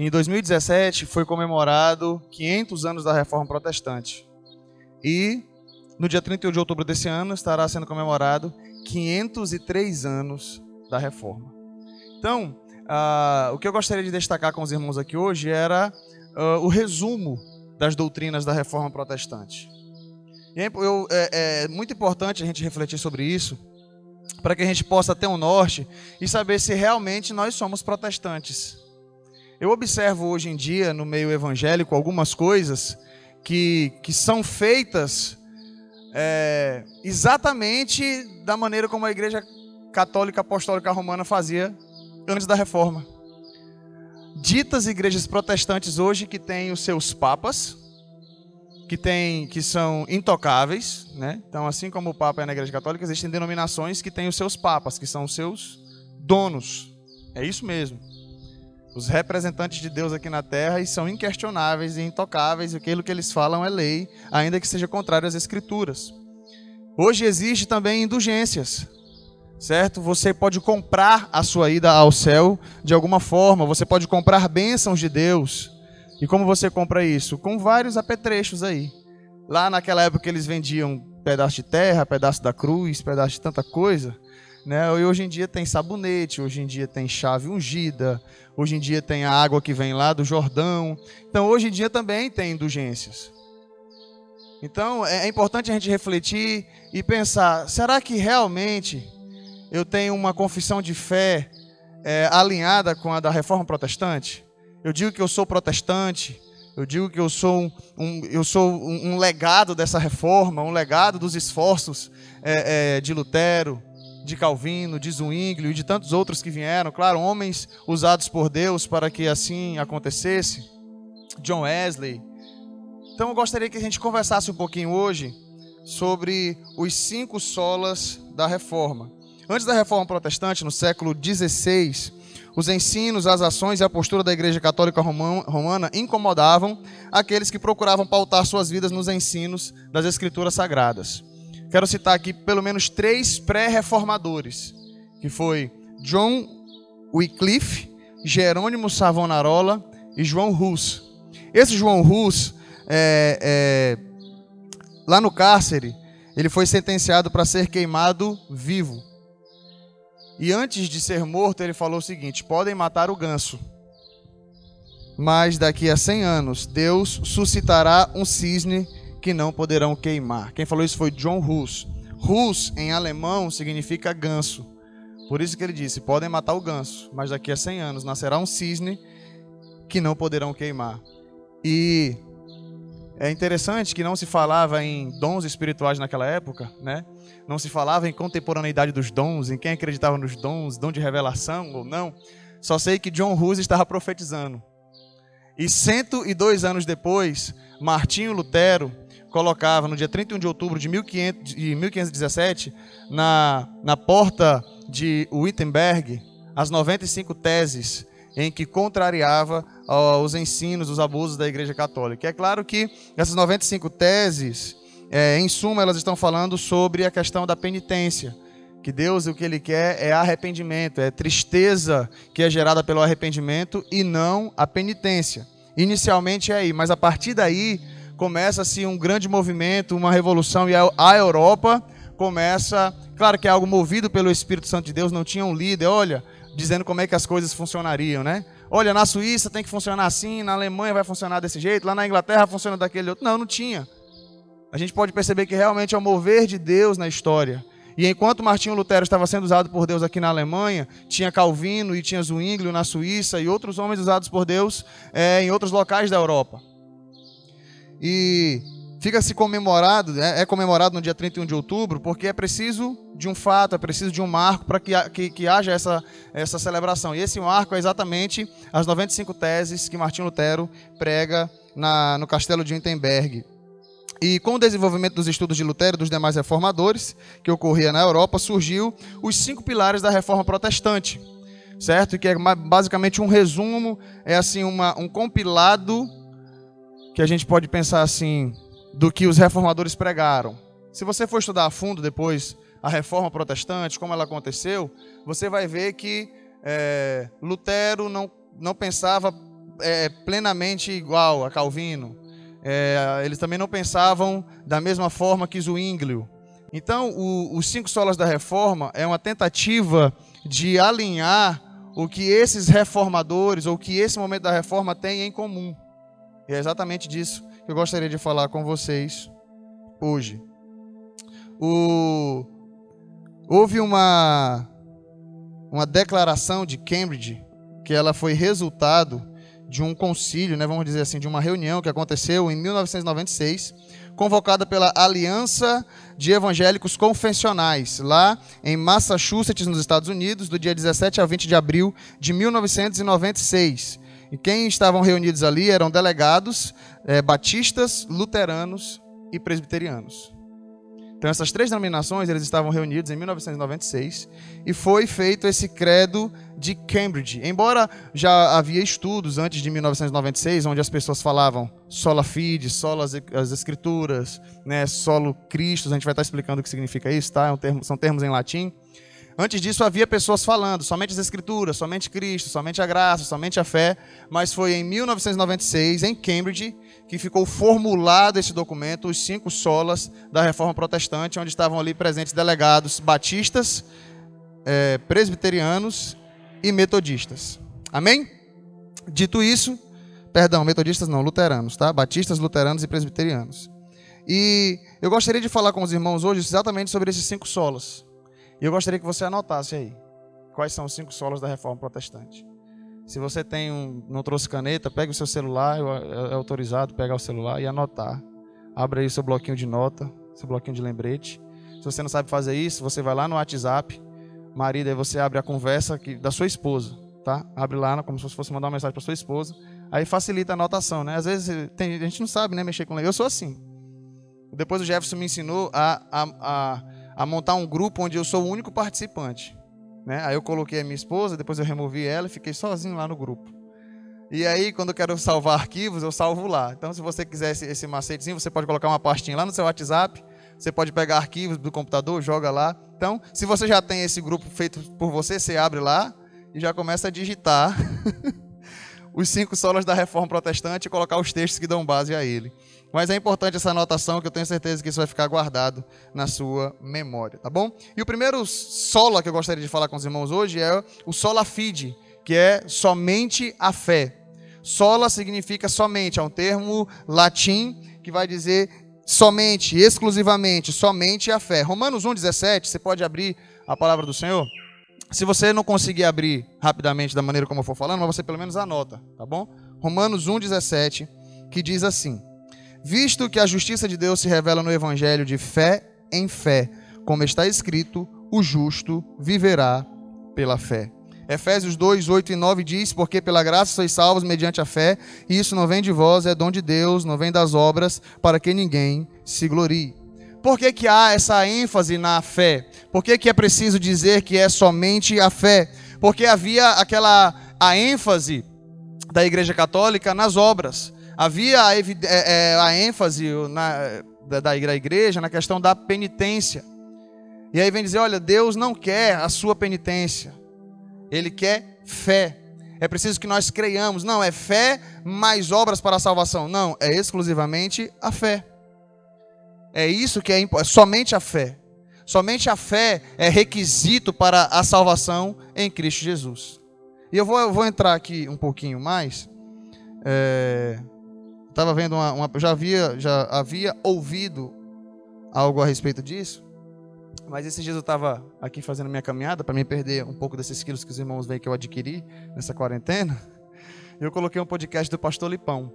Em 2017 foi comemorado 500 anos da Reforma Protestante. E no dia 31 de outubro desse ano estará sendo comemorado 503 anos da Reforma. Então, uh, o que eu gostaria de destacar com os irmãos aqui hoje era uh, o resumo das doutrinas da Reforma Protestante. E é, eu, é, é muito importante a gente refletir sobre isso, para que a gente possa ter um norte e saber se realmente nós somos protestantes. Eu observo hoje em dia, no meio evangélico, algumas coisas que, que são feitas é, exatamente da maneira como a Igreja Católica Apostólica Romana fazia antes da Reforma. Ditas igrejas protestantes hoje que têm os seus papas, que tem, que são intocáveis, né? Então, assim como o Papa é na Igreja Católica, existem denominações que têm os seus papas, que são os seus donos. É isso mesmo. Os representantes de Deus aqui na Terra e são inquestionáveis e intocáveis, e aquilo que eles falam é lei, ainda que seja contrário às Escrituras. Hoje existe também indulgências, certo? Você pode comprar a sua ida ao céu de alguma forma, você pode comprar bênçãos de Deus. E como você compra isso? Com vários apetrechos aí. Lá naquela época eles vendiam pedaço de terra, pedaço da cruz, pedaço de tanta coisa. Né? E hoje em dia tem sabonete, hoje em dia tem chave ungida, hoje em dia tem a água que vem lá do Jordão. Então hoje em dia também tem indulgências. Então é, é importante a gente refletir e pensar: será que realmente eu tenho uma confissão de fé é, alinhada com a da reforma protestante? Eu digo que eu sou protestante. Eu digo que eu sou um, um eu sou um, um, legado dessa reforma, um legado dos esforços é, é, de Lutero, de Calvino, de Zwinglio e de tantos outros que vieram. Claro, homens usados por Deus para que assim acontecesse. John Wesley. Então eu gostaria que a gente conversasse um pouquinho hoje sobre os cinco solas da reforma. Antes da reforma protestante, no século XVI, os ensinos, as ações e a postura da Igreja Católica Romana incomodavam aqueles que procuravam pautar suas vidas nos ensinos das Escrituras Sagradas. Quero citar aqui pelo menos três pré-reformadores, que foi John Wycliffe, Jerônimo Savonarola e João Rus. Esse João Rus, é, é, lá no cárcere, ele foi sentenciado para ser queimado vivo. E antes de ser morto, ele falou o seguinte: podem matar o ganso, mas daqui a 100 anos Deus suscitará um cisne que não poderão queimar. Quem falou isso foi John Hus. Hus em alemão significa ganso. Por isso que ele disse: podem matar o ganso, mas daqui a 100 anos nascerá um cisne que não poderão queimar. E é interessante que não se falava em dons espirituais naquela época, né? Não se falava em contemporaneidade dos dons, em quem acreditava nos dons, dom de revelação ou não. Só sei que John Hus estava profetizando. E 102 anos depois, Martinho Lutero colocava no dia 31 de outubro de, 1500, de 1517, na, na porta de Wittenberg, as 95 teses em que contrariava os ensinos, os abusos da Igreja Católica. É claro que essas 95 teses, é, em suma, elas estão falando sobre a questão da penitência. Que Deus o que Ele quer é arrependimento, é tristeza que é gerada pelo arrependimento e não a penitência. Inicialmente é aí, mas a partir daí começa-se um grande movimento, uma revolução e a Europa começa, claro que é algo movido pelo Espírito Santo de Deus, não tinha um líder, olha, dizendo como é que as coisas funcionariam, né? Olha, na Suíça tem que funcionar assim, na Alemanha vai funcionar desse jeito, lá na Inglaterra funciona daquele outro. Não, não tinha. A gente pode perceber que realmente é o mover de Deus na história. E enquanto Martinho Lutero estava sendo usado por Deus aqui na Alemanha, tinha Calvino e tinha Zwinglio na Suíça e outros homens usados por Deus é, em outros locais da Europa. E fica-se comemorado, é, é, comemorado no dia 31 de outubro, porque é preciso de um fato, é preciso de um marco para que, que, que, haja essa, essa celebração. E esse marco é exatamente as 95 teses que Martinho Lutero prega na, no castelo de Wittenberg. E com o desenvolvimento dos estudos de Lutero e dos demais reformadores, que ocorria na Europa, surgiu os cinco pilares da reforma protestante, certo? Que é basicamente um resumo, é assim uma, um compilado que a gente pode pensar assim, do que os reformadores pregaram. Se você for estudar a fundo depois a reforma protestante, como ela aconteceu, você vai ver que é, Lutero não, não pensava é, plenamente igual a Calvino. É, eles também não pensavam da mesma forma que Zwinglio. Então, o, os cinco solas da reforma é uma tentativa de alinhar o que esses reformadores, ou que esse momento da reforma tem em comum. E é exatamente disso que eu gostaria de falar com vocês hoje. O... Houve uma, uma declaração de Cambridge que ela foi resultado de um concílio, né, vamos dizer assim, de uma reunião que aconteceu em 1996, convocada pela Aliança de Evangélicos Confessionais, lá em Massachusetts, nos Estados Unidos, do dia 17 a 20 de abril de 1996. E quem estavam reunidos ali eram delegados é, batistas, luteranos e presbiterianos. Então essas três denominações eles estavam reunidos em 1996 e foi feito esse credo de Cambridge. Embora já havia estudos antes de 1996 onde as pessoas falavam sola fide, sola as, as escrituras, né, solo Cristo, a gente vai estar explicando o que significa isso, tá? É um termo, são termos em latim. Antes disso havia pessoas falando somente as escrituras, somente Cristo, somente a graça, somente a fé, mas foi em 1996, em Cambridge, que ficou formulado esse documento, os cinco solas da Reforma Protestante, onde estavam ali presentes delegados batistas, é, presbiterianos e metodistas. Amém? Dito isso, perdão, metodistas não, luteranos, tá? Batistas, luteranos e presbiterianos. E eu gostaria de falar com os irmãos hoje exatamente sobre esses cinco solas. E eu gostaria que você anotasse aí quais são os cinco solos da reforma protestante. Se você tem um, não trouxe caneta, pegue o seu celular, é, autorizado pegar o celular e anotar. Abre aí o seu bloquinho de nota, seu bloquinho de lembrete. Se você não sabe fazer isso, você vai lá no WhatsApp, marido, aí você abre a conversa que, da sua esposa, tá? Abre lá como se fosse mandar uma mensagem para sua esposa. Aí facilita a anotação, né? Às vezes tem, a gente não sabe, né, mexer com Eu sou assim. Depois o Jefferson me ensinou a, a, a a montar um grupo onde eu sou o único participante. Né? Aí eu coloquei a minha esposa, depois eu removi ela e fiquei sozinho lá no grupo. E aí, quando eu quero salvar arquivos, eu salvo lá. Então, se você quiser esse, esse macetezinho, você pode colocar uma pastinha lá no seu WhatsApp. Você pode pegar arquivos do computador, joga lá. Então, se você já tem esse grupo feito por você, você abre lá e já começa a digitar os cinco solas da reforma protestante e colocar os textos que dão base a ele. Mas é importante essa anotação que eu tenho certeza que isso vai ficar guardado na sua memória, tá bom? E o primeiro sola que eu gostaria de falar com os irmãos hoje é o sola fide, que é somente a fé. Sola significa somente, é um termo latim que vai dizer somente, exclusivamente, somente a fé. Romanos 1:17, você pode abrir a palavra do Senhor? Se você não conseguir abrir rapidamente da maneira como eu for falando, mas você pelo menos anota, tá bom? Romanos 1:17, que diz assim: visto que a justiça de Deus se revela no evangelho de fé em fé, como está escrito: o justo viverá pela fé. Efésios 2, 8 e 9 diz: Porque pela graça sois salvos mediante a fé, e isso não vem de vós, é dom de Deus, não vem das obras, para que ninguém se glorie. Por que, que há essa ênfase na fé? Por que, que é preciso dizer que é somente a fé? Porque havia aquela a ênfase da Igreja Católica nas obras havia a, é, é, a ênfase na, da, da igreja na questão da penitência. E aí vem dizer: olha, Deus não quer a sua penitência, Ele quer fé. É preciso que nós creiamos. Não, é fé mais obras para a salvação. Não, é exclusivamente a fé. É isso que é, é somente a fé. Somente a fé é requisito para a salvação em Cristo Jesus. E eu vou, eu vou entrar aqui um pouquinho mais. É, Estava vendo uma, uma, já havia já havia ouvido algo a respeito disso, mas esses dias eu estava aqui fazendo minha caminhada para me perder um pouco desses quilos que os irmãos veem que eu adquiri nessa quarentena. Eu coloquei um podcast do Pastor Lipão,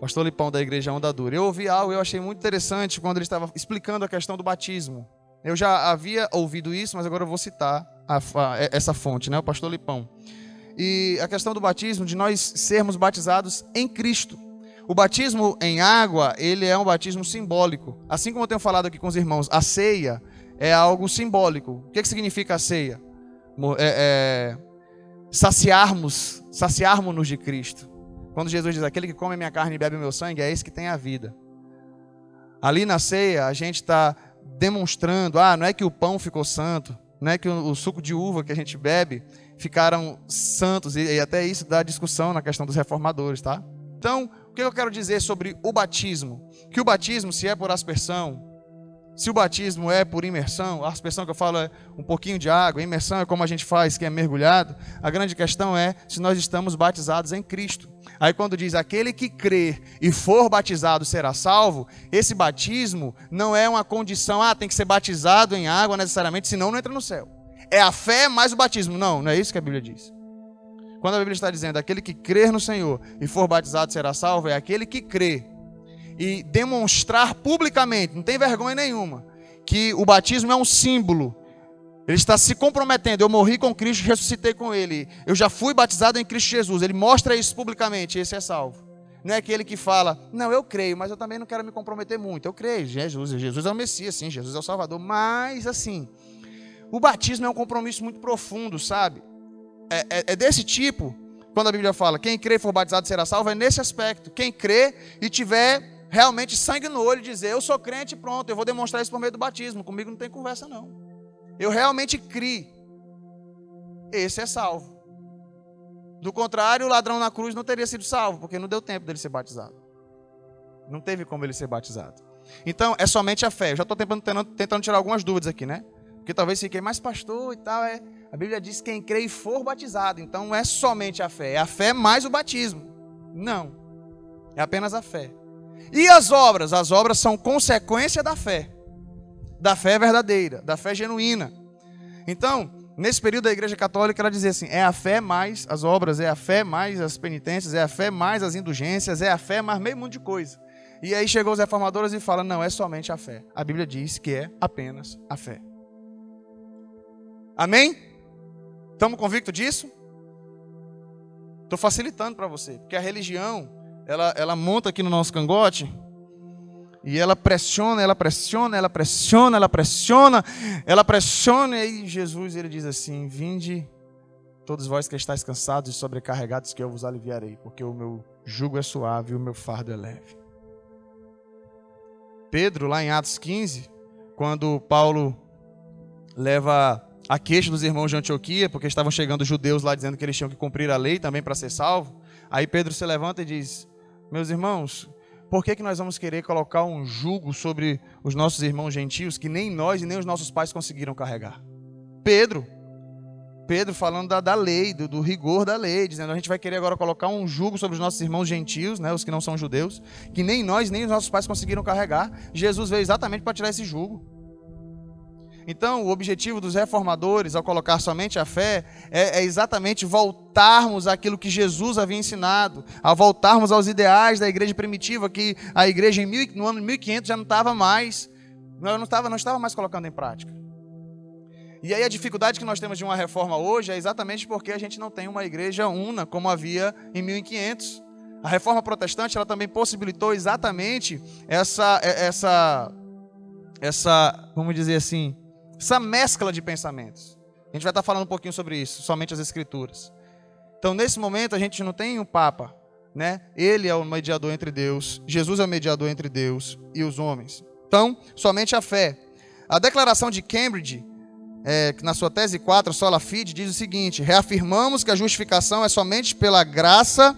Pastor Lipão da Igreja Onda Dura. Eu ouvi algo eu achei muito interessante quando ele estava explicando a questão do batismo. Eu já havia ouvido isso, mas agora eu vou citar a, a, essa fonte, né? O Pastor Lipão. E a questão do batismo, de nós sermos batizados em Cristo. O batismo em água, ele é um batismo simbólico. Assim como eu tenho falado aqui com os irmãos, a ceia é algo simbólico. O que, que significa a ceia? É, é, saciarmos, saciarmos-nos de Cristo. Quando Jesus diz, aquele que come minha carne e bebe meu sangue, é esse que tem a vida. Ali na ceia, a gente está demonstrando, ah, não é que o pão ficou santo, não é que o, o suco de uva que a gente bebe, ficaram santos, e, até isso dá discussão na questão dos reformadores, tá? Então, o que eu quero dizer sobre o batismo? Que o batismo, se é por aspersão, se o batismo é por imersão, a aspersão que eu falo é um pouquinho de água, imersão é como a gente faz, que é mergulhado. A grande questão é se nós estamos batizados em Cristo. Aí quando diz aquele que crer e for batizado será salvo, esse batismo não é uma condição, ah, tem que ser batizado em água necessariamente, senão não entra no céu. É a fé mais o batismo. Não, não é isso que a Bíblia diz. Quando a Bíblia está dizendo aquele que crer no Senhor e for batizado será salvo, é aquele que crê e demonstrar publicamente, não tem vergonha nenhuma, que o batismo é um símbolo. Ele está se comprometendo. Eu morri com Cristo, ressuscitei com Ele. Eu já fui batizado em Cristo Jesus. Ele mostra isso publicamente. Esse é salvo. Não é aquele que fala, não, eu creio, mas eu também não quero me comprometer muito. Eu creio, Jesus, Jesus é o Messias, sim, Jesus é o Salvador. Mas, assim, o batismo é um compromisso muito profundo, sabe? É, é, é desse tipo, quando a Bíblia fala, quem crê e for batizado será salvo, é nesse aspecto. Quem crê e tiver realmente sangue no olho e dizer: Eu sou crente e pronto, eu vou demonstrar isso por meio do batismo. Comigo não tem conversa, não. Eu realmente criei. Esse é salvo. Do contrário, o ladrão na cruz não teria sido salvo, porque não deu tempo dele ser batizado. Não teve como ele ser batizado. Então, é somente a fé. Eu já estou tentando, tentando, tirar algumas dúvidas aqui, né? Porque talvez fiquei mais pastor e tal. É, a Bíblia diz quem crê e for batizado. Então, não é somente a fé. É a fé mais o batismo. Não. É apenas a fé. E as obras? As obras são consequência da fé. Da fé verdadeira, da fé genuína. Então, nesse período da Igreja Católica, ela dizia assim: é a fé mais as obras, é a fé mais as penitências, é a fé mais as indulgências, é a fé mais meio mundo de coisa. E aí chegou os reformadores e fala: não, é somente a fé. A Bíblia diz que é apenas a fé. Amém? Estamos convictos disso? Estou facilitando para você, porque a religião ela, ela monta aqui no nosso cangote e ela pressiona, ela pressiona, ela pressiona, ela pressiona, ela pressiona, e aí Jesus ele diz assim: Vinde, todos vós que estáis cansados e sobrecarregados, que eu vos aliviarei, porque o meu jugo é suave e o meu fardo é leve. Pedro, lá em Atos 15, quando Paulo leva a queixa dos irmãos de Antioquia, porque estavam chegando judeus lá dizendo que eles tinham que cumprir a lei também para ser salvo. Aí Pedro se levanta e diz: meus irmãos, por que, que nós vamos querer colocar um jugo sobre os nossos irmãos gentios que nem nós e nem os nossos pais conseguiram carregar? Pedro, Pedro falando da, da lei, do, do, rigor da lei, dizendo a gente vai querer agora colocar um jugo sobre os nossos irmãos gentios, né, os que não são judeus, que nem nós nem os nossos pais conseguiram carregar. Jesus veio exatamente para tirar esse jugo. Então, o objetivo dos reformadores, ao colocar somente a fé, é, é, exatamente voltarmos àquilo que Jesus havia ensinado, a voltarmos aos ideais da igreja primitiva, que a igreja em mil, no ano 1500 já não estava mais, não estava, não estava mais colocando em prática. E aí a dificuldade que nós temos de uma reforma hoje é exatamente porque a gente não tem uma igreja una como havia em 1500. A reforma protestante ela também possibilitou exatamente essa essa essa, vamos dizer assim, essa mescla de pensamentos. A gente vai estar falando um pouquinho sobre isso, somente as escrituras. Então, nesse momento, a gente não tem um Papa, né? Ele é o mediador entre Deus, Jesus é o mediador entre Deus e os homens. Então, somente a fé. A declaração de Cambridge, é, na sua tese 4, Sola Fide, diz o seguinte: reafirmamos que a justificação é somente pela graça,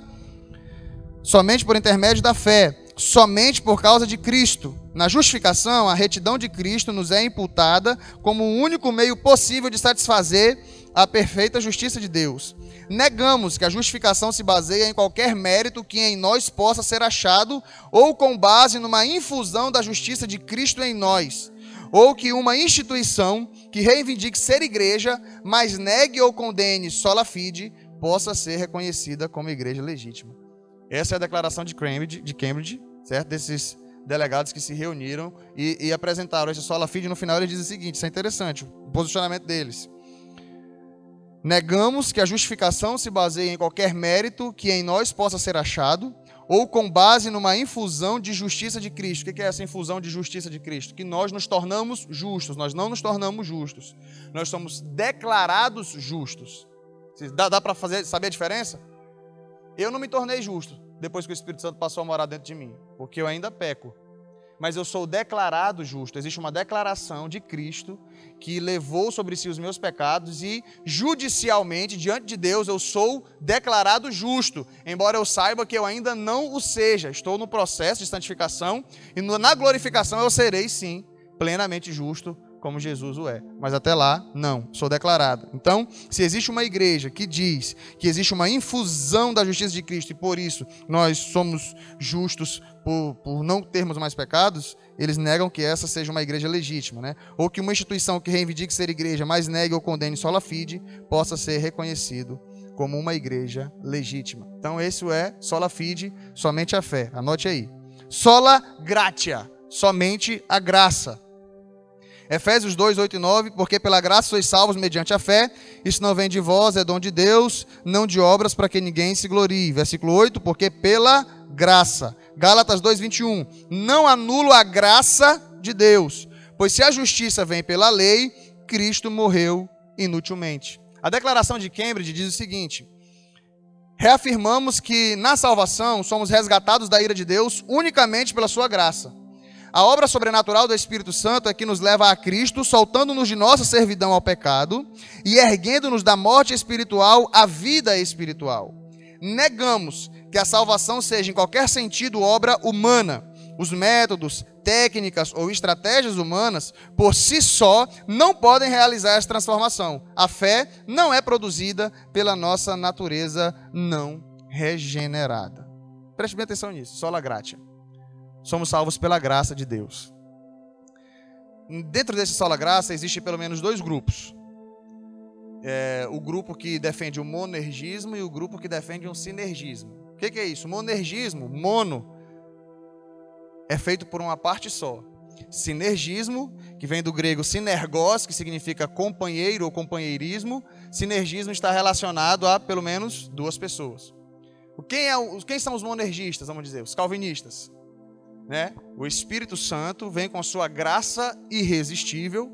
somente por intermédio da fé, somente por causa de Cristo. Na justificação, a retidão de Cristo nos é imputada como o único meio possível de satisfazer a perfeita justiça de Deus. Negamos que a justificação se baseia em qualquer mérito que em nós possa ser achado ou com base numa infusão da justiça de Cristo em nós, ou que uma instituição que reivindique ser igreja, mas negue ou condene sola fide, possa ser reconhecida como igreja legítima. Essa é a declaração de Cambridge, de Cambridge certo? Desses delegados que se reuniram e, e apresentaram esse sola fide. No final ele diz o seguinte: isso é interessante, o posicionamento deles. Negamos que a justificação se baseie em qualquer mérito que em nós possa ser achado, ou com base numa infusão de justiça de Cristo. O que é essa infusão de justiça de Cristo? Que nós nos tornamos justos, nós não nos tornamos justos. Nós somos declarados justos. Dá, dá para saber a diferença? Eu não me tornei justo depois que o Espírito Santo passou a morar dentro de mim, porque eu ainda peco. mas eu sou declarado justo. Existe uma declaração de Cristo que levou sobre si os meus pecados e judicialmente, diante de Deus, eu sou declarado justo, embora eu saiba que eu ainda não o seja. Estou no processo de santificação e na glorificação eu serei sim plenamente justo como Jesus o é. Mas até lá, não, sou declarado. Então, se existe uma igreja que diz que existe uma infusão da justiça de Cristo e por isso nós somos justos por, por não termos mais pecados, eles negam que essa seja uma igreja legítima, né? Ou que uma instituição que reivindique ser igreja, mas negue ou condene sola fide, possa ser reconhecido como uma igreja legítima. Então, esse é sola fide, somente a fé. Anote aí. Sola gratia, somente a graça. Efésios 2, 8 e 9, porque pela graça sois salvos mediante a fé, isso não vem de vós, é dom de Deus, não de obras para que ninguém se glorie. Versículo 8, porque pela graça. Gálatas 2, 21, não anulo a graça de Deus, pois se a justiça vem pela lei, Cristo morreu inutilmente. A declaração de Cambridge diz o seguinte: reafirmamos que na salvação somos resgatados da ira de Deus unicamente pela sua graça. A obra sobrenatural do Espírito Santo é que nos leva a Cristo, soltando-nos de nossa servidão ao pecado e erguendo-nos da morte espiritual à vida espiritual. Negamos que a salvação seja, em qualquer sentido, obra humana. Os métodos, técnicas ou estratégias humanas, por si só, não podem realizar essa transformação. A fé não é produzida pela nossa natureza não regenerada. Preste bem atenção nisso, sola gratia somos salvos pela graça de Deus. Dentro desse sola graça existem pelo menos dois grupos. É, o grupo que defende o monergismo e o grupo que defende um sinergismo. O que, que é isso? Monergismo, mono, é feito por uma parte só. Sinergismo, que vem do grego sinergos, que significa companheiro ou companheirismo. Sinergismo está relacionado a pelo menos duas pessoas. Quem, é, quem são os monergistas, vamos dizer? Os calvinistas né? O Espírito Santo vem com a sua graça irresistível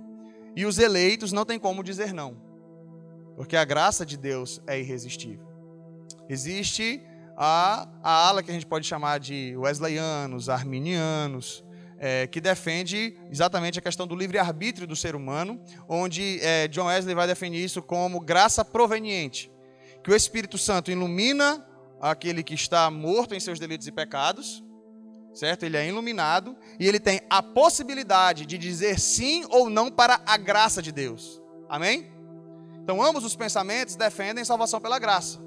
e os eleitos não tem como dizer não. Porque a graça de Deus é irresistível. Existe a, a ala que a gente pode chamar de wesleyanos, arminianos, é, que defende exatamente a questão do livre-arbítrio do ser humano, onde é, John Wesley vai definir isso como graça proveniente, que o Espírito Santo ilumina aquele que está morto em seus delitos e pecados, certo? Ele é iluminado e ele tem a possibilidade de dizer sim ou não para a graça de Deus. Amém? Então, ambos os pensamentos defendem salvação pela graça.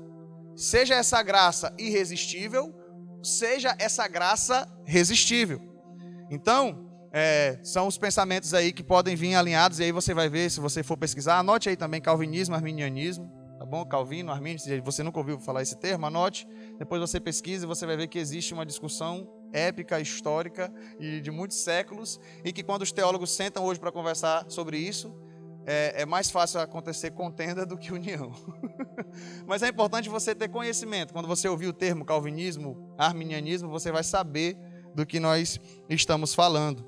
Seja essa graça irresistível, seja essa graça resistível. Então, é, são os pensamentos aí que podem vir alinhados, e aí você vai ver, se você for pesquisar, anote aí também calvinismo, arminianismo, tá bom? Calvino, Armínio, se você nunca ouviu falar esse termo, anote. Depois você pesquisa e você vai ver que existe uma discussão épica, histórica e de muitos séculos, e que quando os teólogos sentam hoje para conversar sobre isso, é, é, mais fácil acontecer contenda do que união. Mas é importante você ter conhecimento. Quando você ouvir o termo calvinismo, arminianismo, você vai saber do que nós estamos falando.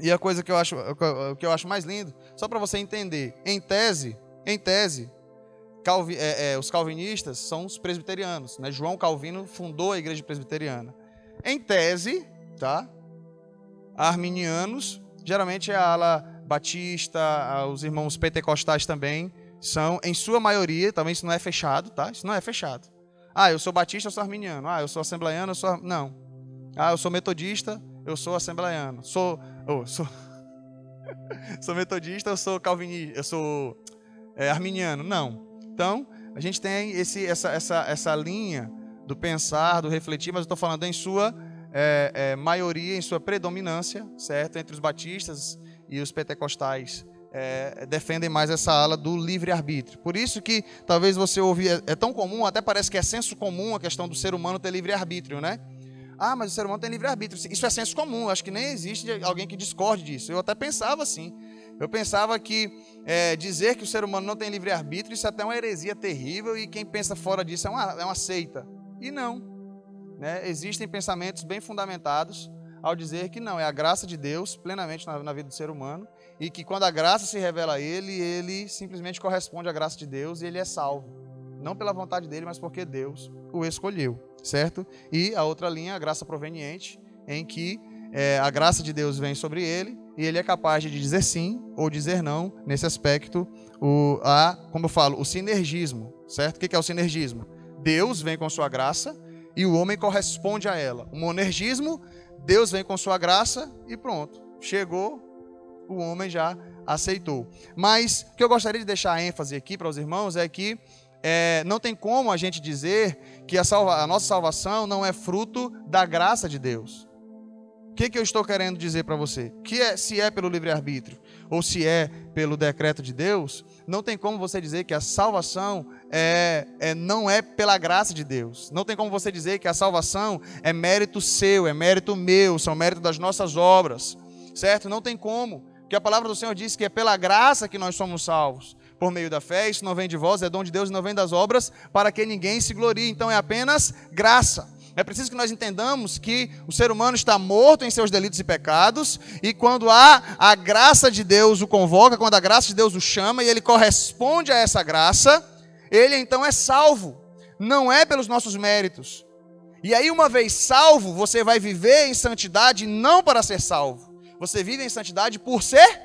E a coisa que eu acho, que eu acho mais lindo, só para você entender, em tese, em tese, Calvi, é, é, os calvinistas são os presbiterianos. Né? João Calvino fundou a igreja presbiteriana. Em tese, tá? Arminianos, geralmente é a ala batista, os irmãos pentecostais também são, em sua maioria, também isso não é fechado, tá? Isso não é fechado. Ah, eu sou batista, eu sou arminiano. Ah, eu sou assembleiano, eu sou. Não. Ah, eu sou metodista, eu sou assembleiano. Sou. Oh, sou. sou metodista, eu sou calvinista, eu sou é, arminiano. Não. Então, a gente tem esse, essa, essa, essa linha do pensar, do refletir, mas eu estou falando em sua é, é, maioria, em sua predominância, certo? Entre os batistas e os pentecostais. É, defendem mais essa ala do livre-arbítrio. Por isso que talvez você ouvi, é, é, tão comum, até parece que é senso comum a questão do ser humano ter livre-arbítrio, né? Ah, mas o ser humano tem livre-arbítrio. Isso é senso comum, acho que nem existe alguém que discorde disso. Eu até pensava assim. Eu pensava que é, dizer que o ser humano não tem livre-arbítrio, isso é até uma heresia terrível e quem pensa fora disso é uma, é uma seita. E não. Né? Existem pensamentos bem fundamentados ao dizer que não, é a graça de Deus plenamente na, na, vida do ser humano e que quando a graça se revela a ele, ele simplesmente corresponde à graça de Deus e ele é salvo. Não pela vontade dele, mas porque Deus o escolheu, certo? E a outra linha, a graça proveniente, em que é, a graça de Deus vem sobre ele e ele é capaz de dizer sim ou dizer não nesse aspecto, o, a, como eu falo, o sinergismo, certo? O que é o sinergismo? Deus vem com sua graça e o homem corresponde a ela. O monergismo, Deus vem com sua graça e pronto. Chegou, o homem já aceitou. Mas o que eu gostaria de deixar ênfase aqui para os irmãos é que é, não tem como a gente dizer que a, salva, a nossa salvação não é fruto da graça de Deus. O que, que eu estou querendo dizer para você? Que é, se é pelo livre-arbítrio ou se é pelo decreto de Deus, não tem como você dizer que a salvação é, é, não é pela graça de Deus. Não tem como você dizer que a salvação é mérito seu, é mérito meu, são mérito das nossas obras. Certo? Não tem como. Porque a palavra do Senhor diz que é pela graça que nós somos salvos por meio da fé, isso não vem de vós, é dom de Deus e não vem das obras, para que ninguém se glorie. Então é apenas graça. É preciso que nós entendamos que o ser humano está morto em seus delitos e pecados, e quando há a graça de Deus o convoca, quando a graça de Deus o chama e ele corresponde a essa graça, ele então é salvo. Não é pelos nossos méritos. E aí, uma vez salvo, você vai viver em santidade não para ser salvo. Você vive em santidade por ser?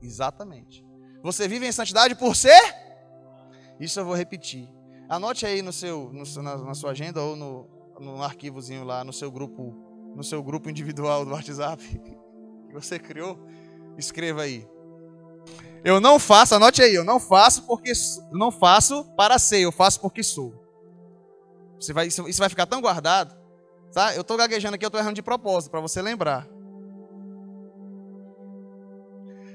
Exatamente. Você vive em santidade por ser? Isso eu vou repetir. Anote aí no seu, no, na, na, sua agenda ou no, no arquivozinho lá, no seu grupo, no seu grupo individual do WhatsApp que você criou. Escreva aí. Eu não faço, anote aí, eu não faço porque não faço para ser, eu faço porque sou. Você vai, isso, vai ficar tão guardado, tá? Eu estou gaguejando aqui, eu estou errando de propósito para você lembrar.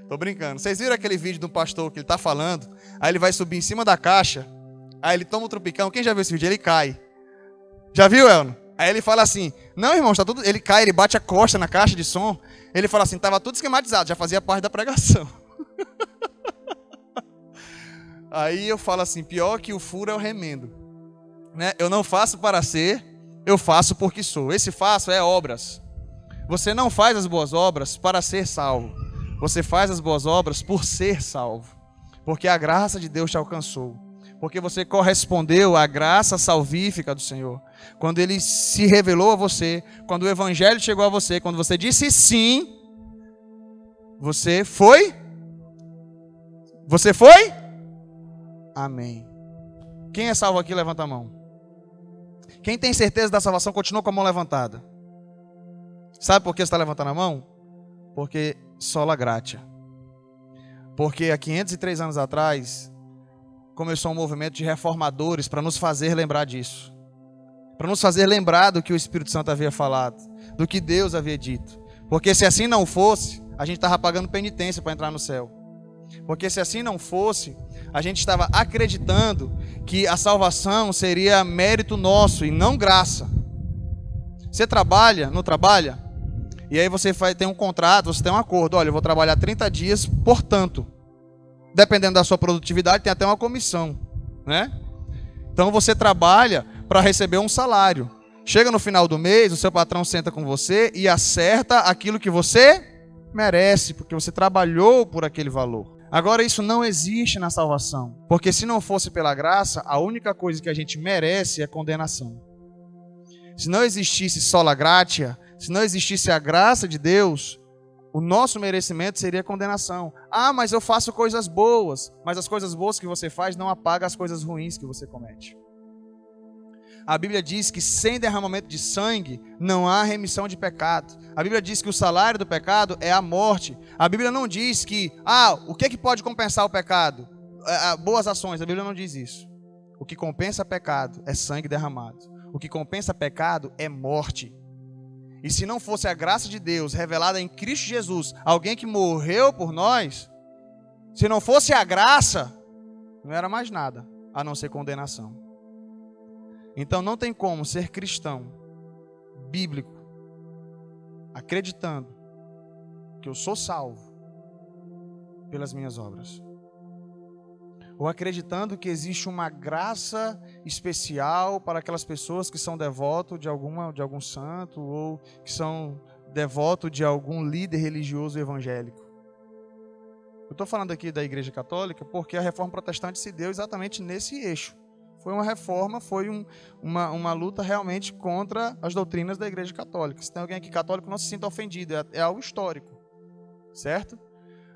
Tô brincando. Vocês viram aquele vídeo do pastor que ele tá falando? Aí ele vai subir em cima da caixa. Aí ele toma o tropicão. Quem já viu esse vídeo? Ele cai. Já viu, Elno? Aí ele fala assim: Não, irmão, tá tudo. Ele cai, ele bate a costa na caixa de som. Ele fala assim: Tava tudo esquematizado, já fazia parte da pregação. Aí eu falo assim: Pior que o furo é o remendo. Né? Eu não faço para ser, eu faço porque sou. Esse faço é obras. Você não faz as boas obras para ser salvo. Você faz as boas obras por ser salvo, porque a graça de Deus te alcançou, porque você correspondeu à graça salvífica do Senhor. Quando ele se revelou a você, quando o evangelho chegou a você, quando você disse sim, você foi? Você foi? Amém. Quem é salvo aqui, levanta a mão. Quem tem certeza da salvação, continua com a mão levantada. Sabe por que você está levantando a mão? Porque sola gratia. Porque há 503 anos atrás começou um movimento de reformadores para nos fazer lembrar disso. Para nos fazer lembrar do que o Espírito Santo havia falado, do que Deus havia dito. Porque se assim não fosse, a gente estava pagando penitência para entrar no céu. Porque se assim não fosse, a gente estava acreditando que a salvação seria mérito nosso e não graça. Você trabalha, não trabalha? E aí você tem um contrato, você tem um acordo. Olha, eu vou trabalhar 30 dias, portanto, dependendo da sua produtividade, tem até uma comissão, né? Então você trabalha para receber um salário. Chega no final do mês, o seu patrão senta com você e acerta aquilo que você merece, porque você trabalhou por aquele valor. Agora, isso não existe na salvação, porque se não fosse pela graça, a única coisa que a gente merece é condenação. Se não existisse sola gratia, se não existisse a graça de Deus, o nosso merecimento seria condenação. Ah, mas eu faço coisas boas. Mas as coisas boas que você faz não apagam as coisas ruins que você comete. A Bíblia diz que sem derramamento de sangue não há remissão de pecado. A Bíblia diz que o salário do pecado é a morte. A Bíblia não diz que, ah, o que, é que pode compensar o pecado? É, é, boas ações. A Bíblia não diz isso. O que compensa pecado é sangue derramado. O que compensa pecado é morte. E se não fosse a graça de Deus revelada em Cristo Jesus, alguém que morreu por nós, se não fosse a graça, não era mais nada a não ser condenação. Então não tem como ser cristão bíblico acreditando que eu sou salvo pelas minhas obras ou acreditando que existe uma graça especial para aquelas pessoas que são devotos de alguma de algum santo ou que são devotos de algum líder religioso evangélico. Eu estou falando aqui da Igreja Católica porque a Reforma Protestante se deu exatamente nesse eixo. Foi uma reforma, foi um, uma, uma luta realmente contra as doutrinas da Igreja Católica. Se tem alguém aqui católico, não se sinta ofendido, é, é algo histórico, certo?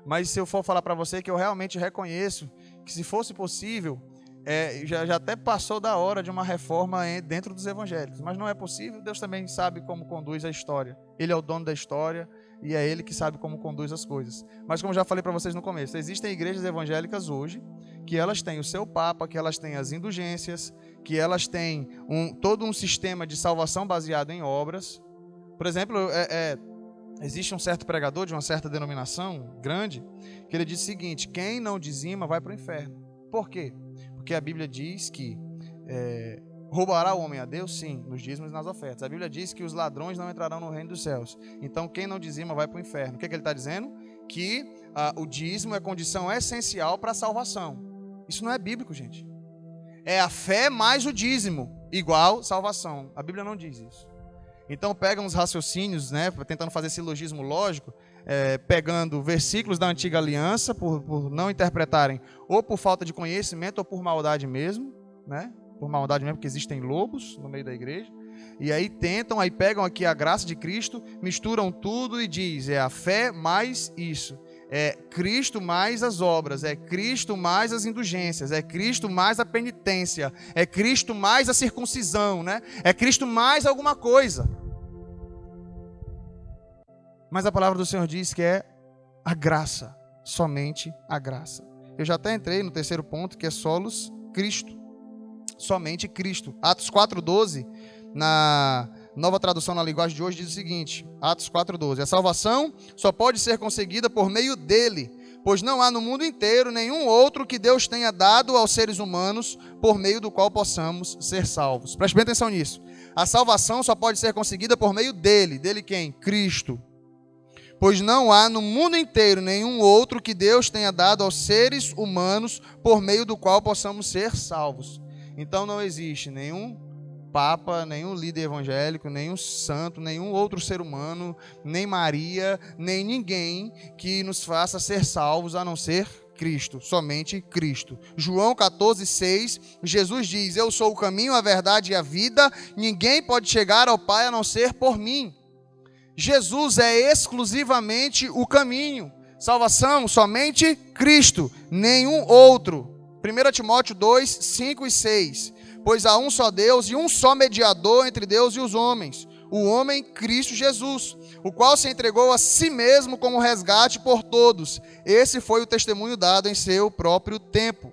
Mas se eu for falar para você que eu realmente reconheço que se fosse possível, é, já, já até passou da hora de uma reforma dentro dos evangélicos, mas não é possível. Deus também sabe como conduz a história. Ele é o dono da história e é ele que sabe como conduz as coisas. Mas como já falei para vocês no começo, existem igrejas evangélicas hoje que elas têm o seu papa, que elas têm as indulgências, que elas têm um, todo um sistema de salvação baseado em obras. Por exemplo, é, é, existe um certo pregador de uma certa denominação grande que ele diz o seguinte: quem não dizima vai para o inferno. Por quê? Porque a Bíblia diz que é, roubará o homem a Deus? Sim, nos dízimos e nas ofertas. A Bíblia diz que os ladrões não entrarão no reino dos céus. Então, quem não dizima vai para o inferno. O que, é que ele está dizendo? Que ah, o dízimo é condição essencial para a salvação. Isso não é bíblico, gente. É a fé mais o dízimo, igual salvação. A Bíblia não diz isso. Então, pega uns raciocínios, né, tentando fazer silogismo lógico, é, pegando versículos da antiga aliança, por, por não interpretarem, ou por falta de conhecimento, ou por maldade mesmo, né? Por maldade mesmo, porque existem lobos no meio da igreja. E aí tentam, aí pegam aqui a graça de Cristo, misturam tudo e diz: é a fé mais isso. É Cristo mais as obras, é Cristo mais as indulgências, é Cristo mais a penitência, é Cristo mais a circuncisão, né? É Cristo mais alguma coisa. Mas a palavra do Senhor diz que é a graça, somente a graça. Eu já até entrei no terceiro ponto, que é solos Cristo. Somente Cristo. Atos 4:12, na Nova tradução na linguagem de hoje diz o seguinte: Atos 4:12. A salvação só pode ser conseguida por meio dele, pois não há no mundo inteiro nenhum outro que Deus tenha dado aos seres humanos por meio do qual possamos ser salvos. Preste bem atenção nisso. A salvação só pode ser conseguida por meio dele. Dele quem? Cristo pois não há no mundo inteiro nenhum outro que Deus tenha dado aos seres humanos por meio do qual possamos ser salvos. Então não existe nenhum papa, nenhum líder evangélico, nenhum santo, nenhum outro ser humano, nem Maria, nem ninguém que nos faça ser salvos a não ser Cristo, somente Cristo. João 14,6, Jesus diz: Eu sou o caminho, a verdade e a vida, ninguém pode chegar ao Pai a não ser por mim. Jesus é exclusivamente o caminho. Salvação somente Cristo, nenhum outro. 1 Timóteo 2, 5 e 6. Pois há um só Deus e um só mediador entre Deus e os homens, o homem Cristo Jesus, o qual se entregou a si mesmo como resgate por todos. Esse foi o testemunho dado em seu próprio tempo.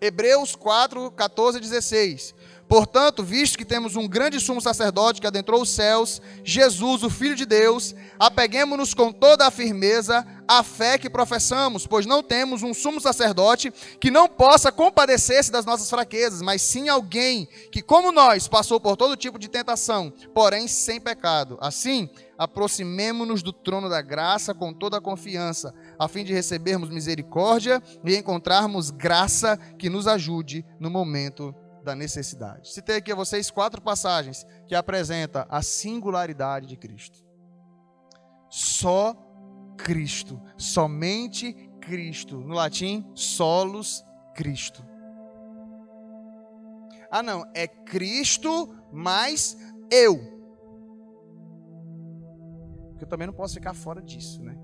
Hebreus 4, 14 e 16. Portanto, visto que temos um grande sumo sacerdote que adentrou os céus, Jesus, o Filho de Deus, apeguemos-nos com toda a firmeza à fé que professamos, pois não temos um sumo sacerdote que não possa compadecer-se das nossas fraquezas, mas sim alguém que, como nós, passou por todo tipo de tentação, porém sem pecado. Assim, aproximemo-nos do trono da graça com toda a confiança, a fim de recebermos misericórdia e encontrarmos graça que nos ajude no momento da necessidade. Citei aqui a vocês quatro passagens que apresentam a singularidade de Cristo. Só Cristo, somente Cristo. No latim, solus Cristo. Ah, não, é Cristo mais eu. Porque eu também não posso ficar fora disso, né?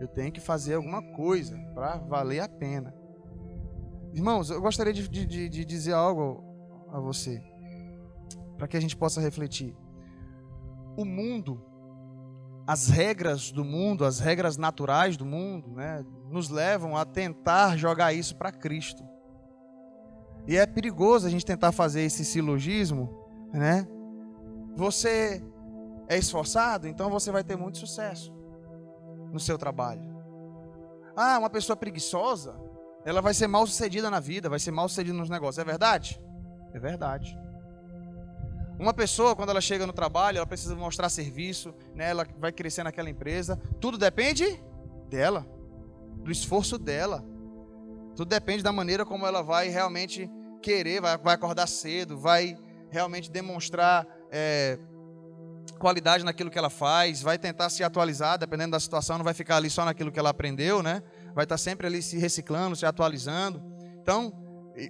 Eu tenho que fazer alguma coisa para valer a pena. Irmãos, eu gostaria de, de, de dizer algo a você, para que a gente possa refletir. O mundo, as regras do mundo, as regras naturais do mundo, né, nos levam a tentar jogar isso para Cristo. E é perigoso a gente tentar fazer esse silogismo, né? Você é esforçado, então você vai ter muito sucesso no seu trabalho. Ah, uma pessoa preguiçosa, ela vai ser mal sucedida na vida, vai ser mal sucedida nos negócios. É verdade? É verdade. Uma pessoa, quando ela chega no trabalho, ela precisa mostrar serviço, né? ela vai crescer naquela empresa. Tudo depende dela, do esforço dela. Tudo depende da maneira como ela vai realmente querer, vai, vai acordar cedo, vai realmente demonstrar é, qualidade naquilo que ela faz, vai tentar se atualizar, dependendo da situação, não vai ficar ali só naquilo que ela aprendeu, né? Vai estar sempre ali se reciclando, se atualizando. Então,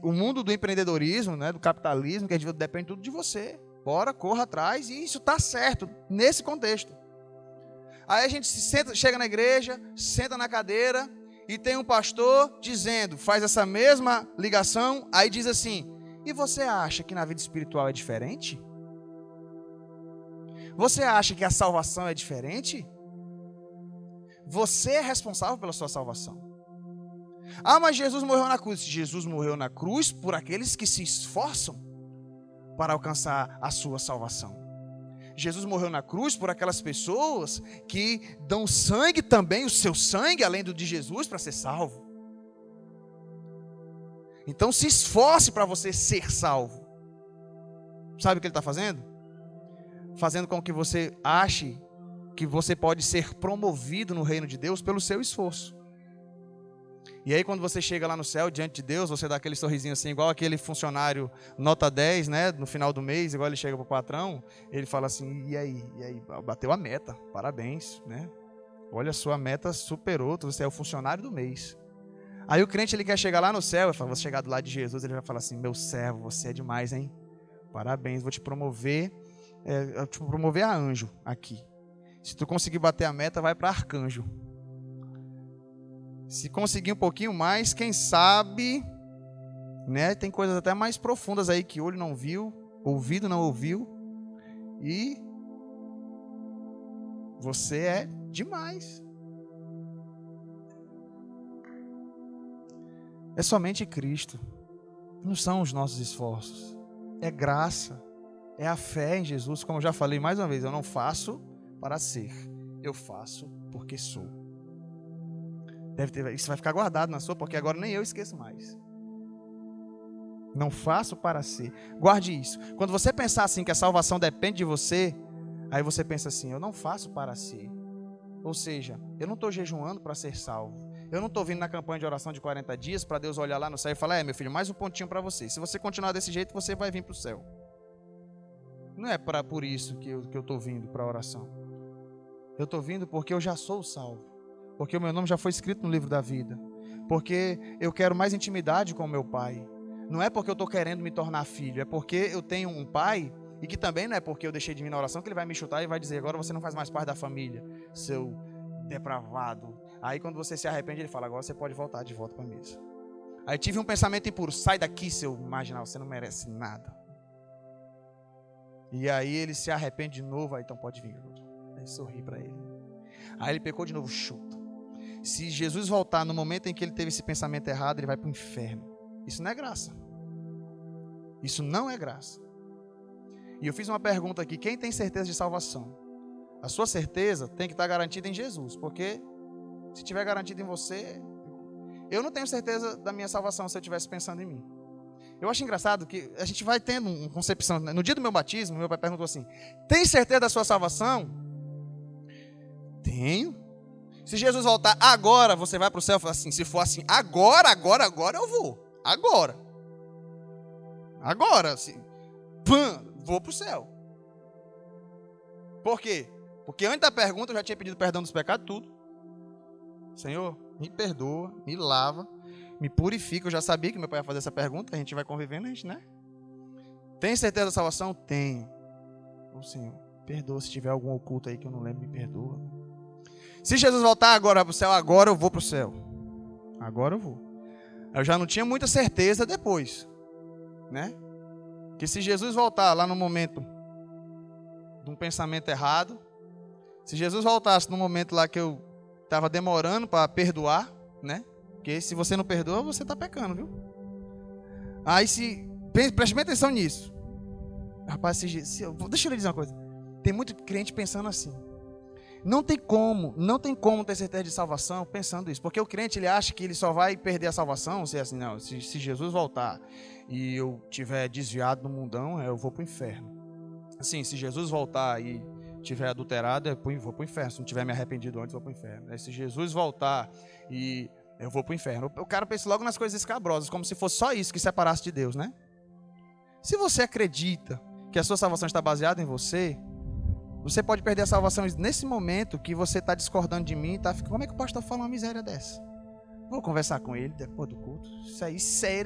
o mundo do empreendedorismo, né, do capitalismo, que depende tudo de você. Bora, corra atrás e isso está certo nesse contexto. Aí a gente se senta, chega na igreja, senta na cadeira e tem um pastor dizendo, faz essa mesma ligação, aí diz assim: "E você acha que na vida espiritual é diferente? Você acha que a salvação é diferente? Você é responsável pela sua salvação. Ah, mas Jesus morreu na cruz. Jesus morreu na cruz por aqueles que se esforçam para alcançar a sua salvação. Jesus morreu na cruz por aquelas pessoas que dão sangue também, o seu sangue, além do de Jesus, para ser salvo. Então se esforce para você ser salvo. Sabe o que ele está fazendo? Fazendo com que você ache que você pode ser promovido no reino de Deus pelo seu esforço. E aí, quando você chega lá no céu, diante de Deus, você dá aquele sorrisinho assim, igual aquele funcionário nota 10, né? No final do mês, igual ele chega pro patrão, ele fala assim: e aí? E aí? Bateu a meta, parabéns, né? Olha, a sua meta superou, você é o funcionário do mês. Aí o crente ele quer chegar lá no céu, ele fala, vou chegar do lado de Jesus, ele vai falar assim: meu servo, você é demais, hein? Parabéns, vou te promover, é, te promover a anjo aqui. Se tu conseguir bater a meta, vai para arcanjo. Se conseguir um pouquinho mais, quem sabe, né? Tem coisas até mais profundas aí que olho não viu, ouvido não ouviu. E você é demais. É somente Cristo. Não são os nossos esforços. É graça. É a fé em Jesus. Como eu já falei mais uma vez, eu não faço para ser. Eu faço porque sou. Deve ter, isso vai ficar guardado na sua, porque agora nem eu esqueço mais. Não faço para ser. Guarde isso. Quando você pensar assim que a salvação depende de você, aí você pensa assim: eu não faço para ser. Ou seja, eu não estou jejuando para ser salvo. Eu não estou vindo na campanha de oração de 40 dias para Deus olhar lá no céu e falar: é, meu filho, mais um pontinho para você. Se você continuar desse jeito, você vai vir para o céu. Não é pra, por isso que eu estou vindo para a oração. Eu estou vindo porque eu já sou salvo porque o meu nome já foi escrito no livro da vida, porque eu quero mais intimidade com o meu pai. Não é porque eu estou querendo me tornar filho, é porque eu tenho um pai e que também não é porque eu deixei de vir na oração que ele vai me chutar e vai dizer agora você não faz mais parte da família, seu depravado. Aí quando você se arrepende ele fala agora você pode voltar de volta para a mesa. Aí tive um pensamento impuro, sai daqui seu marginal, você não merece nada. E aí ele se arrepende de novo, aí então pode vir. Aí sorri para ele. Aí ele pecou de novo, chuta. Se Jesus voltar no momento em que ele teve esse pensamento errado, ele vai para o inferno. Isso não é graça. Isso não é graça. E eu fiz uma pergunta aqui: quem tem certeza de salvação? A sua certeza tem que estar garantida em Jesus, porque se tiver garantida em você, eu não tenho certeza da minha salvação se eu estivesse pensando em mim. Eu acho engraçado que a gente vai tendo uma concepção. Né? No dia do meu batismo, meu pai perguntou assim: Tem certeza da sua salvação? Tenho. Se Jesus voltar agora, você vai para o céu? Fala assim, se for assim, agora, agora, agora eu vou. Agora. Agora, assim, vou para o céu. Por quê? Porque antes da pergunta eu já tinha pedido perdão dos pecados, tudo. Senhor, me perdoa, me lava, me purifica. Eu já sabia que meu pai ia fazer essa pergunta, a gente vai convivendo, a gente, né? Tem certeza da salvação? Tenho. Ô Senhor, perdoa se tiver algum oculto aí que eu não lembro, me perdoa. Se Jesus voltar agora para o céu, agora eu vou para o céu. Agora eu vou. Eu já não tinha muita certeza depois, né? Que se Jesus voltar lá no momento de um pensamento errado, se Jesus voltasse no momento lá que eu estava demorando para perdoar, né? Porque se você não perdoa, você está pecando, viu? Aí se. Preste bem atenção nisso. Rapaz, se, se, deixa eu lhe dizer uma coisa. Tem muito crente pensando assim. Não tem como, não tem como ter certeza de salvação pensando isso, porque o crente ele acha que ele só vai perder a salvação se é assim, não, se, se Jesus voltar e eu tiver desviado no mundão, eu vou para o inferno. Assim, se Jesus voltar e tiver adulterado, eu vou para o inferno. Se não tiver me arrependido antes, eu vou para o inferno. Se Jesus voltar e eu vou para o inferno. O cara pensa logo nas coisas escabrosas, como se fosse só isso que separasse de Deus, né? Se você acredita que a sua salvação está baseada em você, você pode perder a salvação nesse momento que você está discordando de mim. Tá, como é que o pastor fala uma miséria dessa? Vou conversar com ele depois do culto. Isso aí, isso é.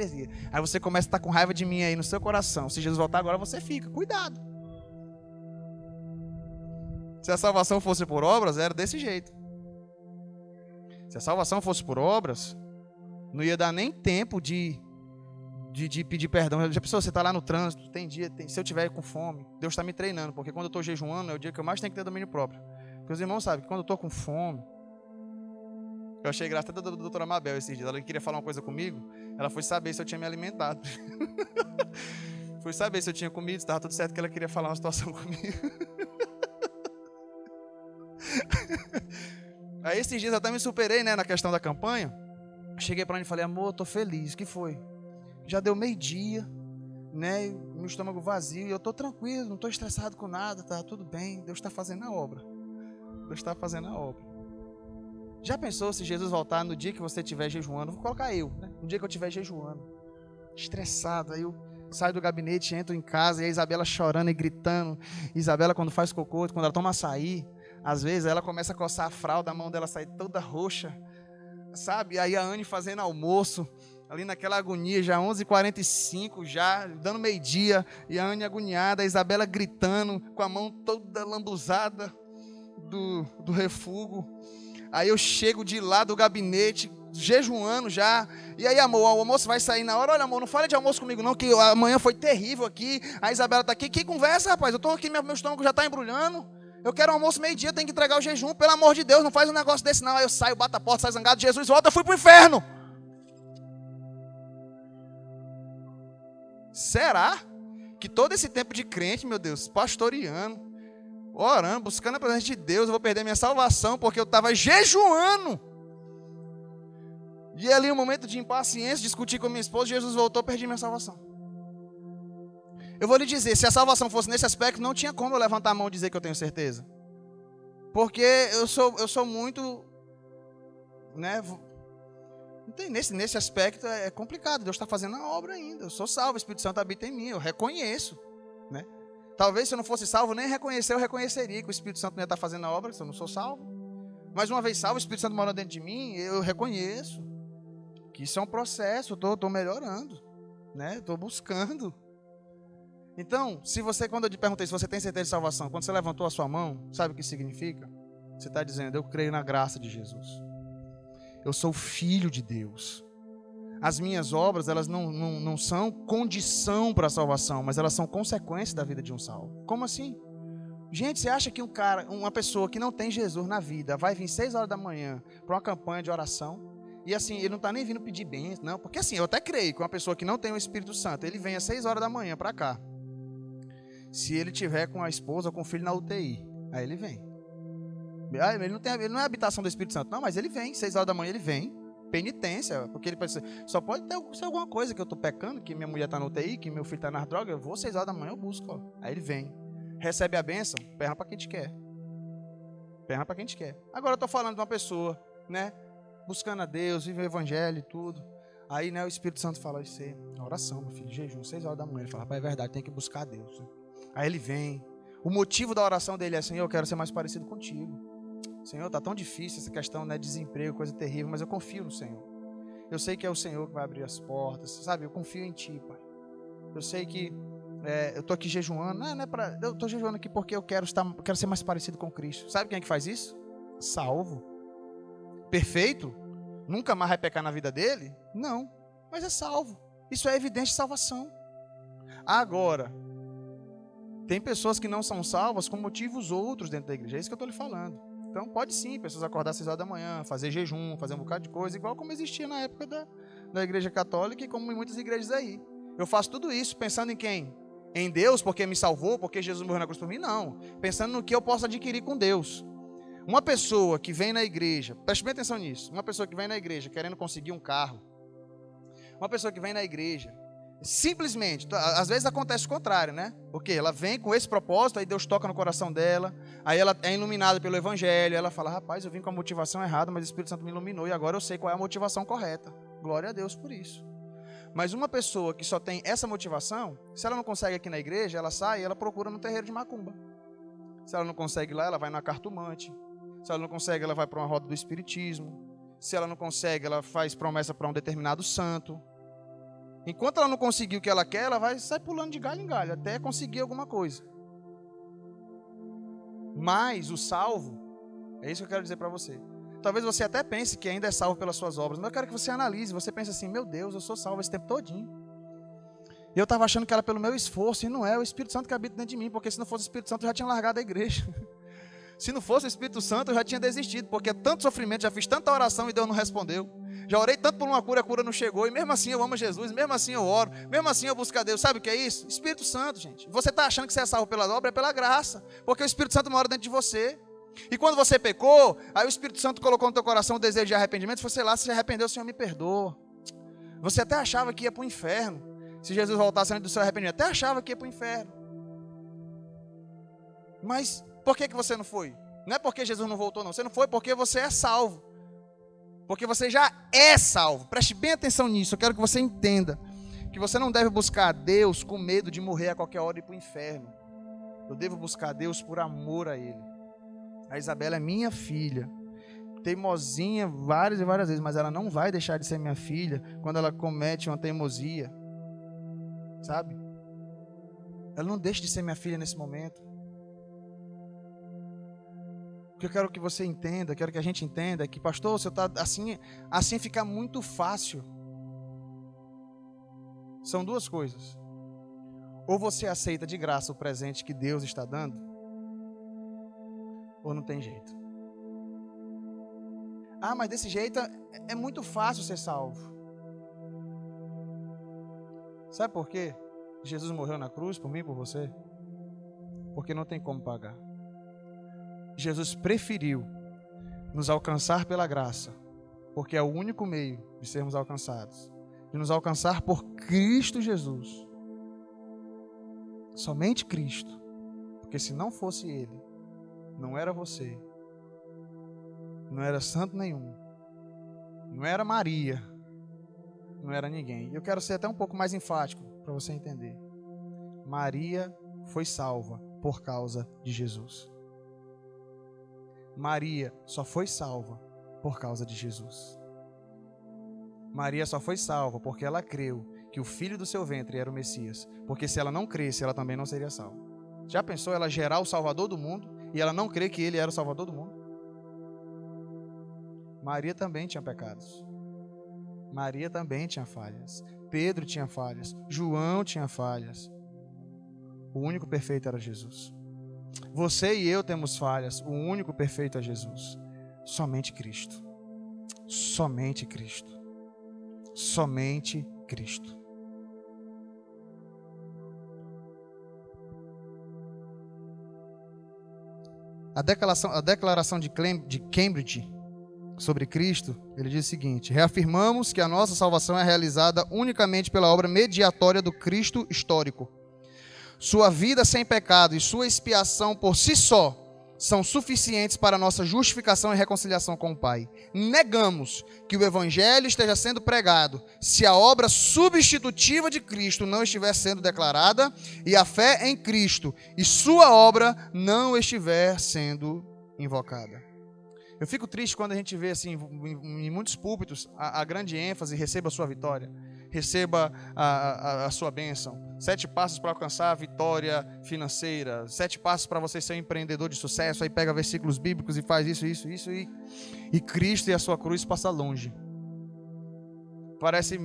Aí você começa a estar com raiva de mim aí no seu coração. Se Jesus voltar agora, você fica. Cuidado. Se a salvação fosse por obras, era desse jeito. Se a salvação fosse por obras, não ia dar nem tempo de, de, de pedir perdão. Já pensou, você está lá no trânsito, tem dia, tem, se eu tiver com fome, Deus está me treinando, porque quando eu estou jejuando é o dia que eu mais tenho que ter domínio próprio. Porque os irmãos sabem que quando eu estou com fome, eu achei graça até da doutora Mabel esses dias. Ela queria falar uma coisa comigo. Ela foi saber se eu tinha me alimentado. foi saber se eu tinha comido, se estava tudo certo, que ela queria falar uma situação comigo. Aí esses dias eu até me superei, né, na questão da campanha. Cheguei para ele e falei, amor, tô feliz. Que foi? Já deu meio-dia, né? Meu estômago vazio e eu tô tranquilo, não tô estressado com nada, tá tudo bem. Deus está fazendo a obra. Deus está fazendo a obra. Já pensou se Jesus voltar no dia que você estiver jejuando? Vou colocar eu, né? No dia que eu estiver jejuando, estressado, aí eu saio do gabinete, entro em casa e a Isabela chorando e gritando. Isabela, quando faz cocô, quando ela toma açaí, às vezes ela começa a coçar a fralda, a mão dela sai toda roxa, sabe? Aí a Anne fazendo almoço, ali naquela agonia, já 11h45, já dando meio-dia, e a Anne agoniada, a Isabela gritando, com a mão toda lambuzada do, do refugo. Aí eu chego de lá do gabinete, jejuando já. E aí, amor, o almoço vai sair na hora. Olha, amor, não fale de almoço comigo, não, que amanhã foi terrível aqui. A Isabela tá aqui. Que conversa, rapaz? Eu tô aqui, meu, estômago já tá embrulhando. Eu quero almoço meio-dia, tenho que entregar o jejum. Pelo amor de Deus, não faz um negócio desse, não. Aí eu saio, bato a porta, saio zangado. Jesus volta, eu fui pro inferno. Será que todo esse tempo de crente, meu Deus, pastoreando, orando, buscando a presença de Deus, eu vou perder minha salvação porque eu estava jejuando? E ali, um momento de impaciência, discutir com minha esposa, Jesus voltou, perdi minha salvação. Eu vou lhe dizer, se a salvação fosse nesse aspecto, não tinha como eu levantar a mão e dizer que eu tenho certeza. Porque eu sou, eu sou muito. Né, nesse, nesse aspecto é complicado. Deus está fazendo a obra ainda. Eu sou salvo, o Espírito Santo habita em mim, eu reconheço. Né? Talvez se eu não fosse salvo, nem reconhecer, eu reconheceria que o Espírito Santo não ia estar fazendo a obra, se eu não sou salvo. Mas uma vez salvo, o Espírito Santo mora dentro de mim, eu reconheço que isso é um processo, eu estou melhorando, né? Estou buscando. Então, se você, quando eu te perguntei se você tem certeza de salvação, quando você levantou a sua mão, sabe o que significa? Você está dizendo, eu creio na graça de Jesus. Eu sou filho de Deus. As minhas obras, elas não, não, não são condição para a salvação, mas elas são consequência da vida de um salvo. Como assim? Gente, você acha que um cara, uma pessoa que não tem Jesus na vida, vai vir seis horas da manhã para uma campanha de oração? E assim, ele não está nem vindo pedir bênção, não. Porque assim, eu até creio que uma pessoa que não tem o Espírito Santo, ele vem às seis horas da manhã para cá se ele tiver com a esposa ou com o filho na UTI. Aí ele vem. Ah, ele não, tem, ele não é habitação do Espírito Santo. Não, mas ele vem. Seis horas da manhã ele vem. Penitência. Porque ele ser, só pode ter ser alguma coisa que eu estou pecando, que minha mulher está na UTI, que meu filho está nas drogas. Eu vou seis horas da manhã, eu busco. Ó. Aí ele vem. Recebe a bênção, perna para quem te quer. Perna para quem te quer. Agora eu estou falando de uma pessoa, né? Buscando a Deus, vive o evangelho e tudo. Aí, né, o Espírito Santo fala isso aí, oração, meu filho, jejum, seis horas da manhã. Ele fala, pai, é verdade, tem que buscar a Deus. Né? Aí ele vem. O motivo da oração dele é: Senhor, eu quero ser mais parecido contigo. Senhor, tá tão difícil essa questão, né? Desemprego, coisa terrível, mas eu confio no Senhor. Eu sei que é o Senhor que vai abrir as portas, sabe? Eu confio em Ti, Pai. Eu sei que é, eu tô aqui jejuando, não, não é pra, eu tô jejuando aqui porque eu quero estar, quero ser mais parecido com Cristo. Sabe quem é que faz isso? Salvo. Perfeito? Nunca mais vai pecar na vida dele? Não, mas é salvo. Isso é evidente de salvação. Agora, tem pessoas que não são salvas com motivos outros dentro da igreja. É isso que eu estou lhe falando. Então pode sim, pessoas acordar às 6 horas da manhã, fazer jejum, fazer um bocado de coisa, igual como existia na época da, da igreja católica e como em muitas igrejas aí. Eu faço tudo isso pensando em quem? Em Deus, porque me salvou, porque Jesus morreu na cruz por mim? Não. Pensando no que eu posso adquirir com Deus. Uma pessoa que vem na igreja, preste bem atenção nisso. Uma pessoa que vem na igreja querendo conseguir um carro. Uma pessoa que vem na igreja Simplesmente, às vezes acontece o contrário, né? Porque ela vem com esse propósito, aí Deus toca no coração dela, aí ela é iluminada pelo Evangelho, ela fala: Rapaz, eu vim com a motivação errada, mas o Espírito Santo me iluminou e agora eu sei qual é a motivação correta. Glória a Deus por isso. Mas uma pessoa que só tem essa motivação, se ela não consegue aqui na igreja, ela sai e ela procura no terreiro de macumba. Se ela não consegue lá, ela vai na cartomante. Se ela não consegue, ela vai para uma roda do espiritismo. Se ela não consegue, ela faz promessa para um determinado santo. Enquanto ela não conseguir o que ela quer, ela vai sair pulando de galho em galho até conseguir alguma coisa. Mas o salvo, é isso que eu quero dizer para você. Talvez você até pense que ainda é salvo pelas suas obras, mas eu quero que você analise. Você pense assim: meu Deus, eu sou salvo esse tempo todinho. Eu estava achando que era pelo meu esforço, e não é o Espírito Santo que habita dentro de mim, porque se não fosse o Espírito Santo eu já tinha largado a igreja. Se não fosse o Espírito Santo eu já tinha desistido, porque é tanto sofrimento, já fiz tanta oração e Deus não respondeu. Já orei tanto por uma cura, a cura não chegou, e mesmo assim eu amo Jesus, mesmo assim eu oro, mesmo assim eu busco a Deus. Sabe o que é isso? Espírito Santo, gente. Você está achando que você é salvo pela obra, é pela graça, porque o Espírito Santo mora dentro de você. E quando você pecou, aí o Espírito Santo colocou no teu coração o desejo de arrependimento, você lá, se arrependeu, o Senhor me perdoa. Você até achava que ia para o inferno. Se Jesus voltasse antes do seu arrependimento, até achava que ia para o inferno. Mas por que, que você não foi? Não é porque Jesus não voltou, não. Você não foi porque você é salvo. Porque você já é salvo. Preste bem atenção nisso. Eu quero que você entenda que você não deve buscar a Deus com medo de morrer a qualquer hora e ir para o inferno. Eu devo buscar a Deus por amor a Ele. A Isabela é minha filha. Teimosinha várias e várias vezes, mas ela não vai deixar de ser minha filha quando ela comete uma teimosia. Sabe? Ela não deixa de ser minha filha nesse momento. O que eu quero que você entenda, quero que a gente entenda é que, pastor, você está assim, assim fica muito fácil. São duas coisas. Ou você aceita de graça o presente que Deus está dando, ou não tem jeito. Ah, mas desse jeito é, é muito fácil ser salvo. Sabe por quê? Jesus morreu na cruz por mim por você? Porque não tem como pagar. Jesus preferiu nos alcançar pela graça, porque é o único meio de sermos alcançados, de nos alcançar por Cristo Jesus. Somente Cristo. Porque se não fosse Ele, não era você, não era santo nenhum, não era Maria, não era ninguém. Eu quero ser até um pouco mais enfático para você entender. Maria foi salva por causa de Jesus. Maria só foi salva por causa de Jesus. Maria só foi salva porque ela creu que o filho do seu ventre era o Messias. Porque se ela não cresce, ela também não seria salva. Já pensou ela gerar o Salvador do mundo e ela não crer que ele era o Salvador do mundo? Maria também tinha pecados. Maria também tinha falhas. Pedro tinha falhas. João tinha falhas. O único perfeito era Jesus. Você e eu temos falhas. O único perfeito é Jesus. Somente Cristo. Somente Cristo. Somente Cristo. A declaração, a declaração de Cambridge sobre Cristo, ele diz o seguinte: reafirmamos que a nossa salvação é realizada unicamente pela obra mediatória do Cristo histórico. Sua vida sem pecado e sua expiação por si só são suficientes para nossa justificação e reconciliação com o Pai. Negamos que o Evangelho esteja sendo pregado se a obra substitutiva de Cristo não estiver sendo declarada e a fé em Cristo e sua obra não estiver sendo invocada. Eu fico triste quando a gente vê assim em muitos púlpitos a, a grande ênfase receba a sua vitória, receba a, a, a sua bênção. Sete passos para alcançar a vitória financeira, sete passos para você ser um empreendedor de sucesso. Aí pega versículos bíblicos e faz isso, isso, isso e, e Cristo e a sua cruz passa longe. Parece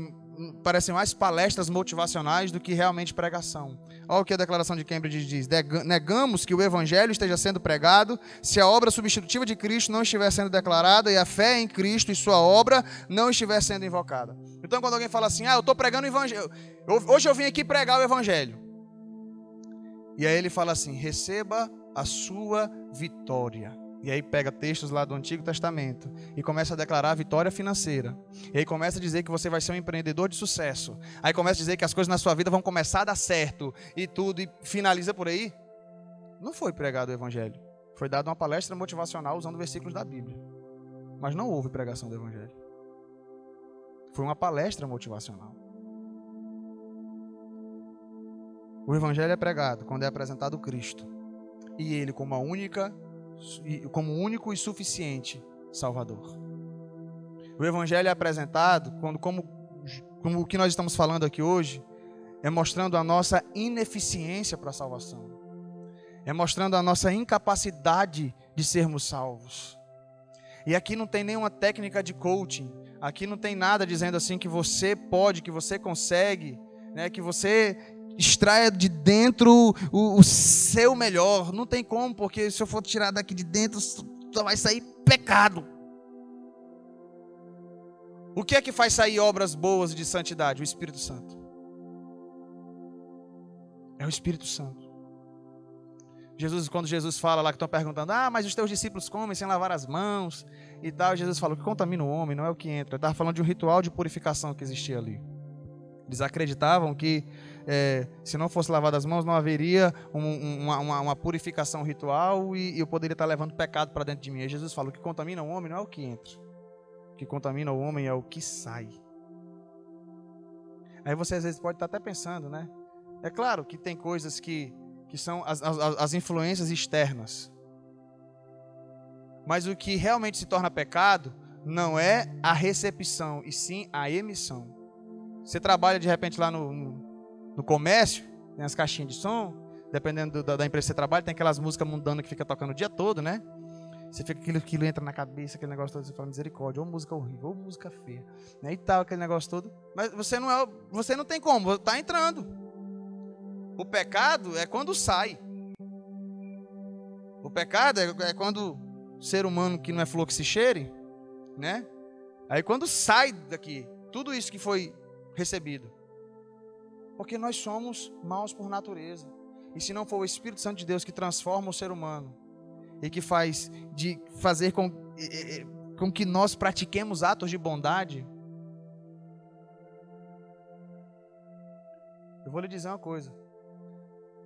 parecem mais palestras motivacionais do que realmente pregação. Olha o que a declaração de Cambridge diz: negamos que o evangelho esteja sendo pregado se a obra substitutiva de Cristo não estiver sendo declarada e a fé em Cristo e sua obra não estiver sendo invocada. Então, quando alguém fala assim, ah, eu estou pregando o evangelho, hoje eu vim aqui pregar o evangelho. E aí ele fala assim: receba a sua vitória. E aí pega textos lá do Antigo Testamento e começa a declarar a vitória financeira. E aí começa a dizer que você vai ser um empreendedor de sucesso. Aí começa a dizer que as coisas na sua vida vão começar a dar certo e tudo e finaliza por aí. Não foi pregado o evangelho. Foi dada uma palestra motivacional usando versículos da Bíblia. Mas não houve pregação do evangelho. Foi uma palestra motivacional. O evangelho é pregado quando é apresentado Cristo. E ele como a única como único e suficiente Salvador. O evangelho é apresentado quando, como, como o que nós estamos falando aqui hoje, é mostrando a nossa ineficiência para a salvação. É mostrando a nossa incapacidade de sermos salvos. E aqui não tem nenhuma técnica de coaching. Aqui não tem nada dizendo assim que você pode, que você consegue, né, que você extraia de dentro o, o, seu melhor. Não tem como, porque se eu for tirar daqui de dentro, só vai sair pecado. O que é que faz sair obras boas de santidade? O Espírito Santo. É o Espírito Santo. Jesus, quando Jesus fala lá que estão perguntando, ah, mas os teus discípulos comem sem lavar as mãos e tal, Jesus falou que contamina o homem, não é o que entra. Ele estava falando de um ritual de purificação que existia ali. Eles acreditavam que é, se não fosse lavado as mãos, não haveria um, uma, uma, uma, purificação ritual e, eu poderia estar levando pecado para dentro de mim. E Jesus falou que contamina o homem não é o que entra, o que contamina o homem é o que sai. Aí você às vezes pode estar até pensando, né? É claro que tem coisas que, que são as, as, as influências externas. Mas o que realmente se torna pecado não é a recepção, e sim a emissão. Você trabalha de repente lá no, no, no comércio, tem as caixinhas de som, dependendo da, da, empresa que você trabalha, tem aquelas músicas mundanas que fica tocando o dia todo, né? Você fica aquilo, aquilo entra na cabeça, aquele negócio todo, você fala misericórdia, ou música horrível, ou música feia, né? E tal, aquele negócio todo. Mas você não é, você não tem como, está entrando. O pecado é quando sai. O pecado é, é quando o ser humano que não é flor que se cheire, né? Aí quando sai daqui, tudo isso que foi recebido. Porque nós somos maus por natureza. E se não for o Espírito Santo de Deus que transforma o ser humano e que faz de fazer com, com que nós pratiquemos atos de bondade, eu vou lhe dizer uma coisa.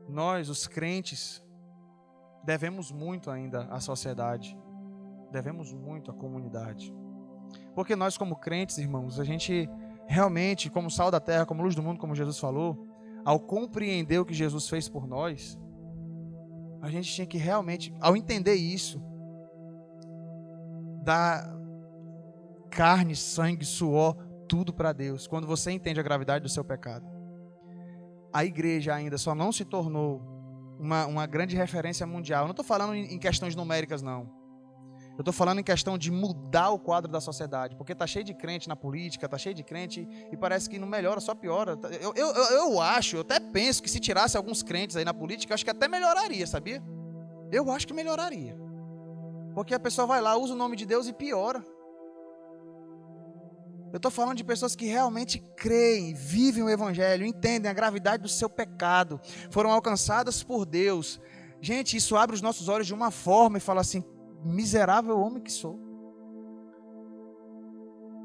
Nós, os crentes, devemos muito ainda à sociedade, devemos muito à comunidade. Porque nós, como crentes, irmãos, a gente realmente, como sal da terra, como luz do mundo, como Jesus falou, ao compreender o que Jesus fez por nós, a gente tinha que realmente, ao entender isso, dar carne, sangue, suor, tudo para Deus. Quando você entende a gravidade do seu pecado, a igreja ainda só não se tornou uma, uma grande referência mundial. Eu não estou falando em questões numéricas, não. Eu estou falando em questão de mudar o quadro da sociedade, porque está cheio de crente na política, está cheio de crente e parece que não melhora, só piora. Eu, eu, eu acho, eu até penso que se tirasse alguns crentes aí na política, acho que até melhoraria, sabia? Eu acho que melhoraria. Porque a pessoa vai lá, usa o nome de Deus e piora. Eu estou falando de pessoas que realmente creem, vivem o Evangelho, entendem a gravidade do seu pecado, foram alcançadas por Deus. Gente, isso abre os nossos olhos de uma forma e fala assim: miserável homem que sou.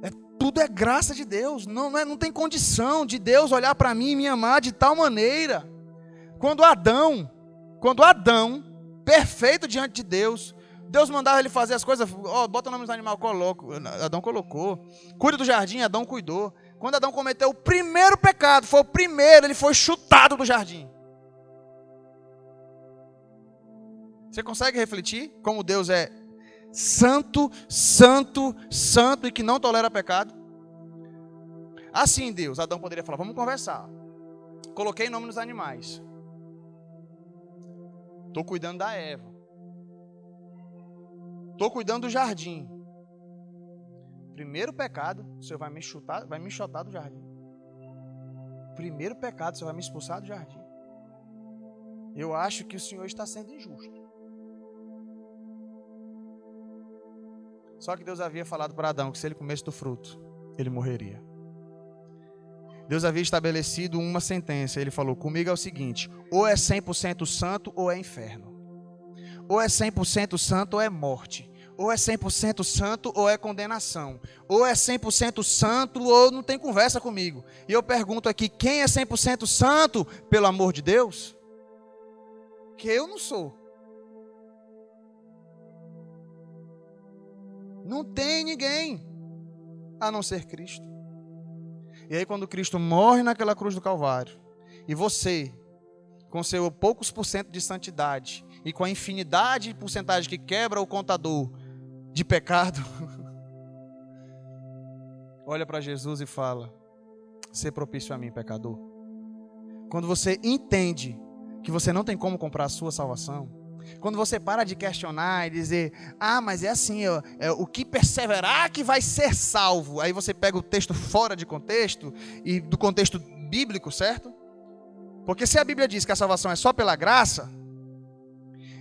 É, tudo é graça de Deus. Não, não, é, não tem condição de Deus olhar para mim e me amar de tal maneira. Quando Adão, quando Adão, perfeito diante de Deus, Deus mandava ele fazer as coisas, oh, bota o nome dos animais, coloco. Adão colocou. Cuida do jardim, Adão cuidou. Quando Adão cometeu o primeiro pecado, foi o primeiro, ele foi chutado do jardim. Você consegue refletir como Deus é santo, santo, santo e que não tolera pecado? Assim, Deus, Adão poderia falar: vamos conversar. Coloquei nome nos animais. Estou cuidando da Eva. Estou cuidando do jardim. Primeiro pecado, o Senhor vai me chutar, vai me chutar do jardim. Primeiro pecado, o Senhor vai me expulsar do jardim. Eu acho que o Senhor está sendo injusto. Só que Deus havia falado para Adão que se ele comesse do fruto, ele morreria. Deus havia estabelecido uma sentença. Ele falou: Comigo é o seguinte: ou é 100% santo ou é inferno. Ou é 100% santo ou é morte. Ou é 100% santo ou é condenação. Ou é 100% santo ou não tem conversa comigo. E eu pergunto aqui: quem é 100% santo, pelo amor de Deus? Que eu não sou. Não tem ninguém a não ser Cristo. E aí, quando Cristo morre naquela cruz do Calvário, e você, com seu poucos por cento de santidade, e com a infinidade de porcentagem que quebra o contador de pecado, olha para Jesus e fala: Ser propício a mim, pecador. Quando você entende que você não tem como comprar a sua salvação, quando você para de questionar e dizer, ah, mas é assim, ó, é, o que perseverar que vai ser salvo. Aí você pega o texto fora de contexto e do contexto bíblico, certo? Porque se a Bíblia diz que a salvação é só pela graça,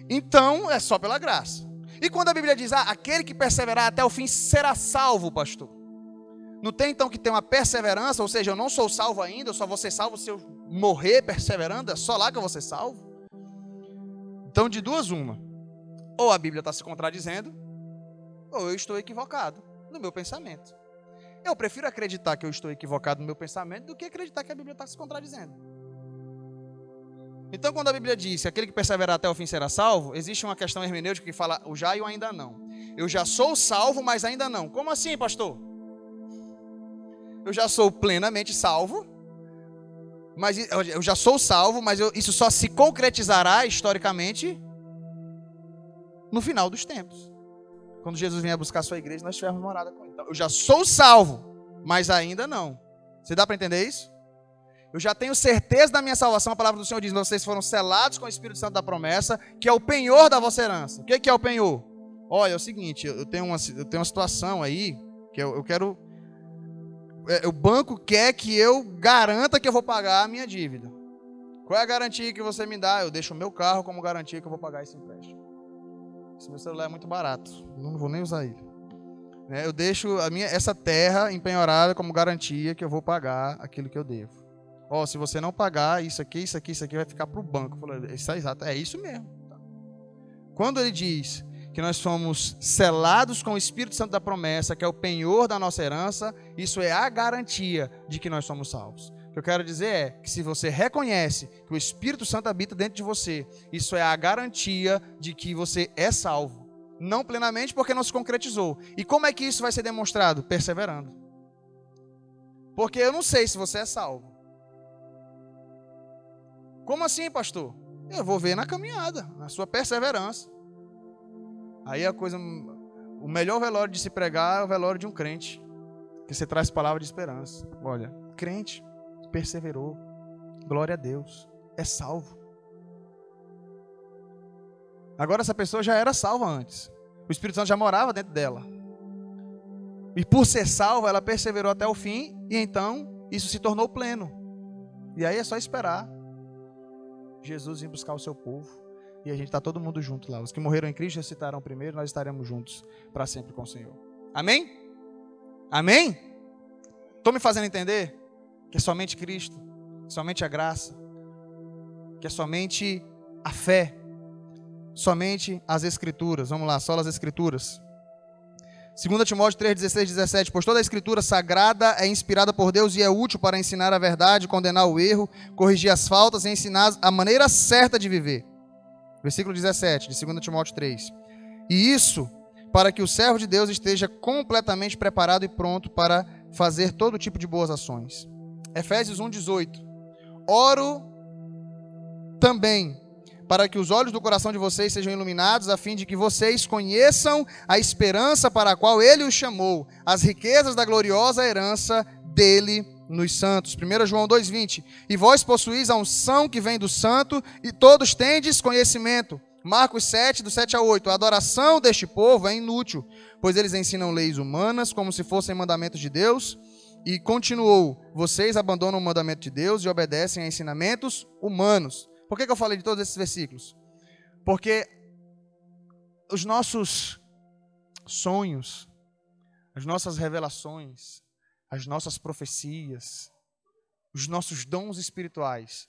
então é só pela graça. E quando a Bíblia diz, ah, aquele que perseverar até o fim será salvo, pastor. Não tem então que ter uma perseverança, ou seja, eu não sou salvo ainda, eu só vou ser salvo se eu morrer perseverando, é só lá que eu vou ser salvo? Então, de duas, uma. Ou a Bíblia está se contradizendo, ou eu estou equivocado no meu pensamento. Eu prefiro acreditar que eu estou equivocado no meu pensamento do que acreditar que a Bíblia está se contradizendo. Então, quando a Bíblia diz que aquele que perseverar até o fim será salvo, existe uma questão hermenêutica que fala o já e o ainda não. Eu já sou salvo, mas ainda não. Como assim, pastor? Eu já sou plenamente salvo, mas eu já sou salvo, mas eu, isso só se concretizará historicamente no final dos tempos. Quando Jesus vier buscar a sua igreja, nós tivermos morada com ele. Então, eu já sou salvo, mas ainda não. Você dá para entender isso? Eu já tenho certeza da minha salvação. A palavra do Senhor diz: vocês foram selados com o Espírito Santo da promessa, que é o penhor da vossa herança. O que é o penhor? Olha, é o seguinte: eu tenho uma, eu tenho uma situação aí que eu, eu quero. É, o banco quer que eu garanta que eu vou pagar a minha dívida. Qual é a garantia que você me dá? Eu deixo o meu carro como garantia que eu vou pagar esse empréstimo. Esse meu celular é muito barato, não vou nem usar ele. Né, eu deixo a minha, essa terra empenhorada como garantia que eu vou pagar aquilo que eu devo. Ó, oh, se você não pagar isso aqui, isso aqui, isso aqui vai ficar para o banco. isso é exato, é isso mesmo. Quando ele diz que nós somos selados com o Espírito Santo da promessa, que é o penhor da nossa herança, isso é a garantia de que nós somos salvos. O que eu quero dizer é que se você reconhece que o Espírito Santo habita dentro de você, isso é a garantia de que você é salvo. Não plenamente porque não se concretizou. E como é que isso vai ser demonstrado? Perseverando. Porque eu não sei se você é salvo. Como assim, pastor? Eu vou ver na caminhada, na sua perseverança. Aí a coisa. O melhor velório de se pregar é o velório de um crente. Que você traz palavra de esperança. Olha, crente, perseverou. Glória a Deus. É salvo. Agora essa pessoa já era salva antes. O Espírito Santo já morava dentro dela. E por ser salva, ela perseverou até o fim. E então isso se tornou pleno. E aí é só esperar Jesus vir buscar o seu povo. E a gente está todo mundo junto lá. Os que morreram em Cristo ressuscitarão primeiro, nós estaremos juntos para sempre com o Senhor. Amém? Amém? Estou me fazendo entender que é somente Cristo, somente a graça, que é somente a fé, somente as Escrituras. Vamos lá, só as Escrituras. 2 Timóteo 3, 16, 17. Pois toda a escritura sagrada é inspirada por Deus e é útil para ensinar a verdade, condenar o erro, corrigir as faltas e ensinar a maneira certa de viver. Versículo 17 de 2 Timóteo 3. E isso para que o servo de Deus esteja completamente preparado e pronto para fazer todo tipo de boas ações. Efésios 1, 18. Oro também para que os olhos do coração de vocês sejam iluminados, a fim de que vocês conheçam a esperança para a qual ele os chamou, as riquezas da gloriosa herança dele nos santos. 1 João 2,20. E vós possuís a unção que vem do santo, e todos tendes conhecimento. Marcos 7, do 7 a 8. A adoração deste povo é inútil, pois eles ensinam leis humanas como se fossem mandamentos de Deus. E continuou: Vocês abandonam o mandamento de Deus e obedecem a ensinamentos humanos. Por que, que eu falei de todos esses versículos? Porque os nossos sonhos, as nossas revelações, as nossas profecias, os nossos dons espirituais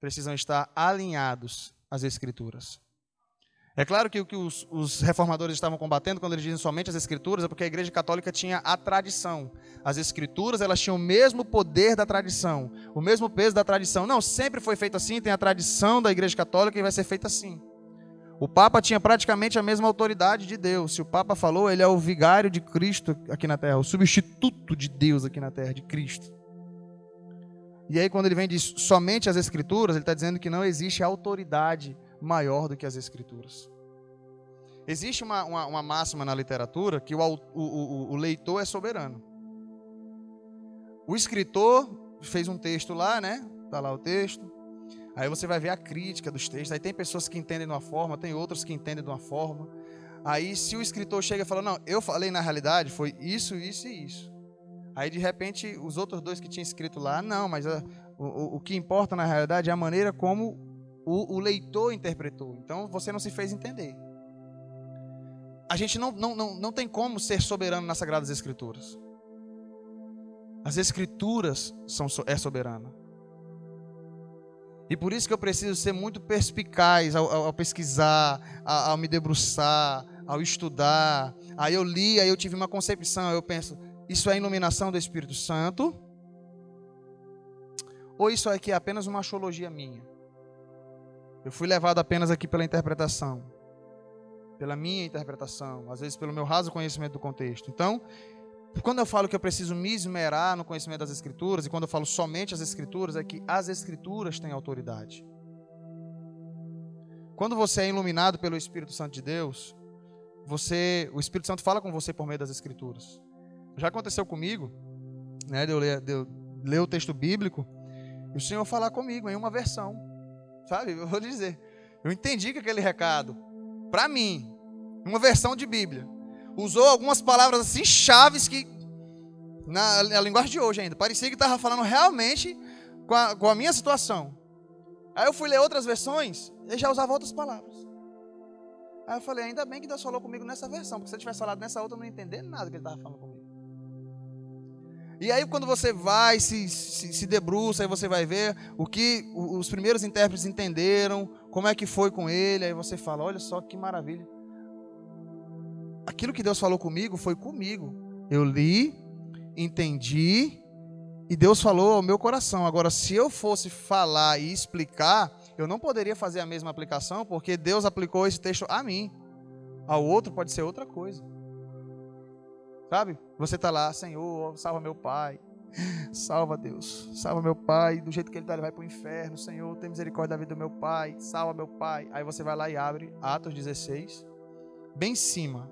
precisam estar alinhados às Escrituras. É claro que o que os, os, reformadores estavam combatendo quando eles dizem somente as escrituras é porque a igreja católica tinha a tradição. As escrituras, elas tinham o mesmo poder da tradição, o mesmo peso da tradição. Não, sempre foi feito assim, tem a tradição da igreja católica e vai ser feito assim. O Papa tinha praticamente a mesma autoridade de Deus. Se o Papa falou, ele é o vigário de Cristo aqui na terra, o substituto de Deus aqui na terra, de Cristo. E aí, quando ele vem de somente as escrituras, ele está dizendo que não existe autoridade maior do que as Escrituras. Existe uma, uma, uma máxima na literatura que o, o, o, o leitor é soberano. o escritor fez um texto lá, né? Tá lá o texto. Aí você vai ver a crítica dos textos. Aí tem pessoas que entendem de uma forma, tem outras que entendem de uma forma. Aí se o escritor chega e fala, não, eu falei na realidade foi isso, isso e isso. Aí de repente os outros dois que tinham escrito lá, não, mas a, o, o que importa na realidade é a maneira como o, o leitor interpretou. Então você não se fez entender. A gente não, não, não, não tem como ser soberano nas Sagradas Escrituras. As Escrituras são, é soberana. E por isso que eu preciso ser muito perspicaz ao, ao, ao pesquisar, ao, ao, me debruçar, ao estudar. Aí eu li, aí eu tive uma concepção, eu penso, isso é iluminação do Espírito Santo? Ou isso aqui é apenas uma astrologia minha? Eu fui levado apenas aqui pela interpretação, pela minha interpretação, às vezes pelo meu raso conhecimento do contexto. Então, quando eu falo que eu preciso me esmerar no conhecimento das Escrituras, e quando eu falo somente as Escrituras, é que as Escrituras têm autoridade. Quando você é iluminado pelo Espírito Santo de Deus, você, o Espírito Santo fala com você por meio das Escrituras. Já aconteceu comigo, né, de eu ler, de eu ler o texto bíblico, e o Senhor falar comigo em uma versão, sabe? Eu vou dizer, eu entendi que aquele recado, para mim, uma versão de Bíblia, usou algumas palavras assim chaves que na, na linguagem de hoje ainda parecia que estava falando realmente com a, com a minha situação. Aí eu fui ler outras versões e já usava outras palavras. Aí eu falei, ainda bem que Deus falou comigo nessa versão, porque se ele tivesse falado nessa outra, eu não ia entender nada que ele estava falando comigo. E aí, quando você vai, se, se, se, debruça, aí você vai ver o que os primeiros intérpretes entenderam, como é que foi com ele, aí você fala: olha só que maravilha aquilo que Deus falou comigo foi comigo. Eu li, entendi e Deus falou ao meu coração. Agora, se eu fosse falar e explicar, eu não poderia fazer a mesma aplicação, porque Deus aplicou esse texto a mim. Ao outro pode ser outra coisa. Sabe? Você está lá, Senhor, salva meu pai. Salva Deus, salva meu pai. Do jeito que ele está, ele vai para o inferno. Senhor, tem misericórdia da vida do meu pai. Salva meu pai. Aí você vai lá e abre Atos 16, bem em cima.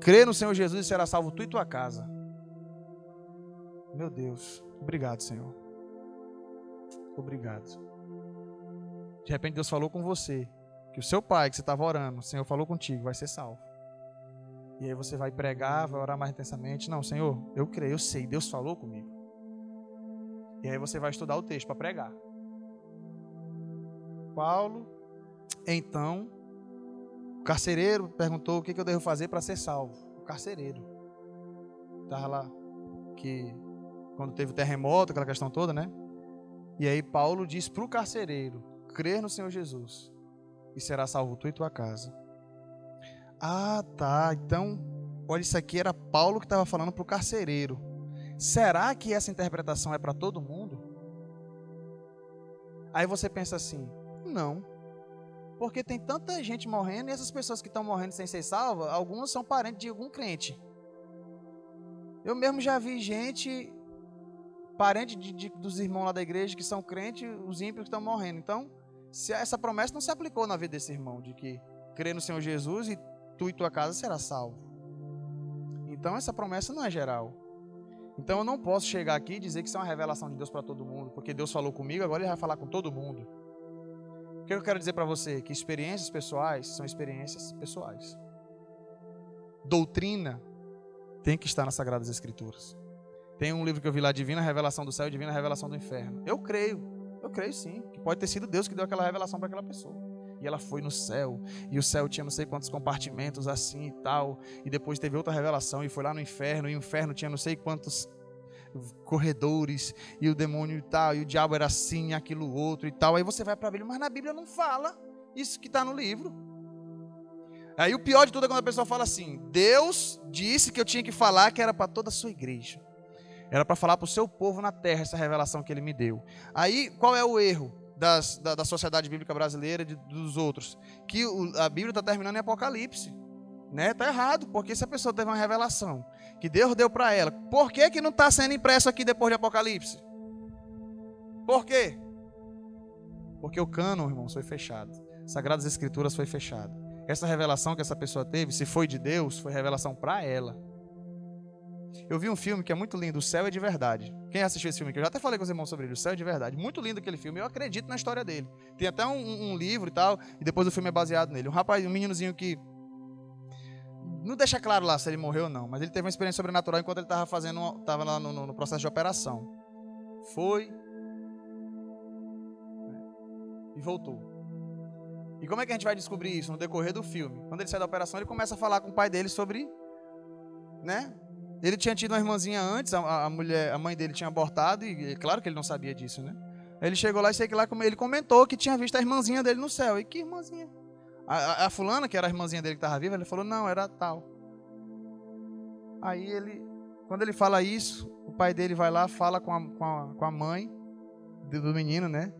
Crê no Senhor Jesus e será salvo tu e tua casa. Meu Deus, obrigado, Senhor. Obrigado. De repente Deus falou com você que o seu pai que você estava orando, o Senhor falou contigo, vai ser salvo. E aí você vai pregar, vai orar mais intensamente. Não, Senhor, eu creio, eu sei, Deus falou comigo. E aí você vai estudar o texto para pregar. Paulo, então, carcereiro perguntou o que, eu devo fazer para ser salvo. O carcereiro. Estava lá, que quando teve o terremoto, aquela questão toda, né? E aí Paulo diz para o carcereiro: crer no Senhor Jesus e será salvo tu e tua casa. Ah, tá. Então, olha, isso aqui era Paulo que estava falando para o carcereiro. Será que essa interpretação é para todo mundo? Aí você pensa assim: não. Porque tem tanta gente morrendo e essas pessoas que estão morrendo sem ser salvas, algumas são parentes de algum crente. Eu mesmo já vi gente, parente de, de, dos irmãos lá da igreja que são crentes, os ímpios que estão morrendo. Então, se essa promessa não se aplicou na vida desse irmão, de que crê no Senhor Jesus e tu e tua casa será salvo. Então, essa promessa não é geral. Então, eu não posso chegar aqui e dizer que isso é uma revelação de Deus para todo mundo, porque Deus falou comigo, agora Ele vai falar com todo mundo. O que eu quero dizer para você? Que experiências pessoais são experiências pessoais. Doutrina tem que estar nas Sagradas Escrituras. Tem um livro que eu vi lá, Divina Revelação do Céu e Divina Revelação do Inferno. Eu creio, eu creio sim, que pode ter sido Deus que deu aquela revelação para aquela pessoa. E ela foi no céu, e o céu tinha não sei quantos compartimentos assim e tal. E depois teve outra revelação e foi lá no inferno, e o inferno tinha não sei quantos corredores e o demônio e tal, e o diabo era assim, aquilo outro e tal. Aí você vai para a Bíblia, mas na Bíblia não fala isso que está no livro. Aí o pior de tudo é quando a pessoa fala assim: Deus disse que eu tinha que falar que era para toda a sua igreja. Era para falar para o seu povo na terra essa revelação que ele me deu. Aí qual é o erro das, da, da sociedade bíblica brasileira e dos outros? Que o, a Bíblia está terminando em Apocalipse. Né? Tá errado, porque se a pessoa teve uma revelação que Deus deu para ela, por que, que não está sendo impresso aqui depois de Apocalipse? Por quê? Porque o cânon, irmãos, foi fechado. Sagradas Escrituras foi fechado. Essa revelação que essa pessoa teve, se foi de Deus, foi revelação para ela. Eu vi um filme que é muito lindo, O Céu é de Verdade. Quem assistiu esse filme aqui? Eu já até falei com os irmãos sobre ele, O Céu é de Verdade. Muito lindo aquele filme, eu acredito na história dele. Tem até um, um livro e tal, e depois o filme é baseado nele. Um rapaz, um meninozinho que. Não deixa claro lá se ele morreu ou não, mas ele teve uma experiência sobrenatural enquanto ele estava fazendo, estava lá no, no, processo de operação. Foi. E voltou. E como é que a gente vai descobrir isso no decorrer do filme? Quando ele sai da operação, ele começa a falar com o pai dele sobre, né? Ele tinha tido uma irmãzinha antes, a, a mulher, a mãe dele tinha abortado e é claro que ele não sabia disso, né? Ele chegou lá e sei que lá ele comentou que tinha visto a irmãzinha dele no céu. E que irmãzinha? A, a, fulana, que era a irmãzinha dele que estava viva, ele falou: "Não, era tal". Aí ele, quando ele fala isso, o pai dele vai lá, fala com a, com a, com a mãe do menino, né?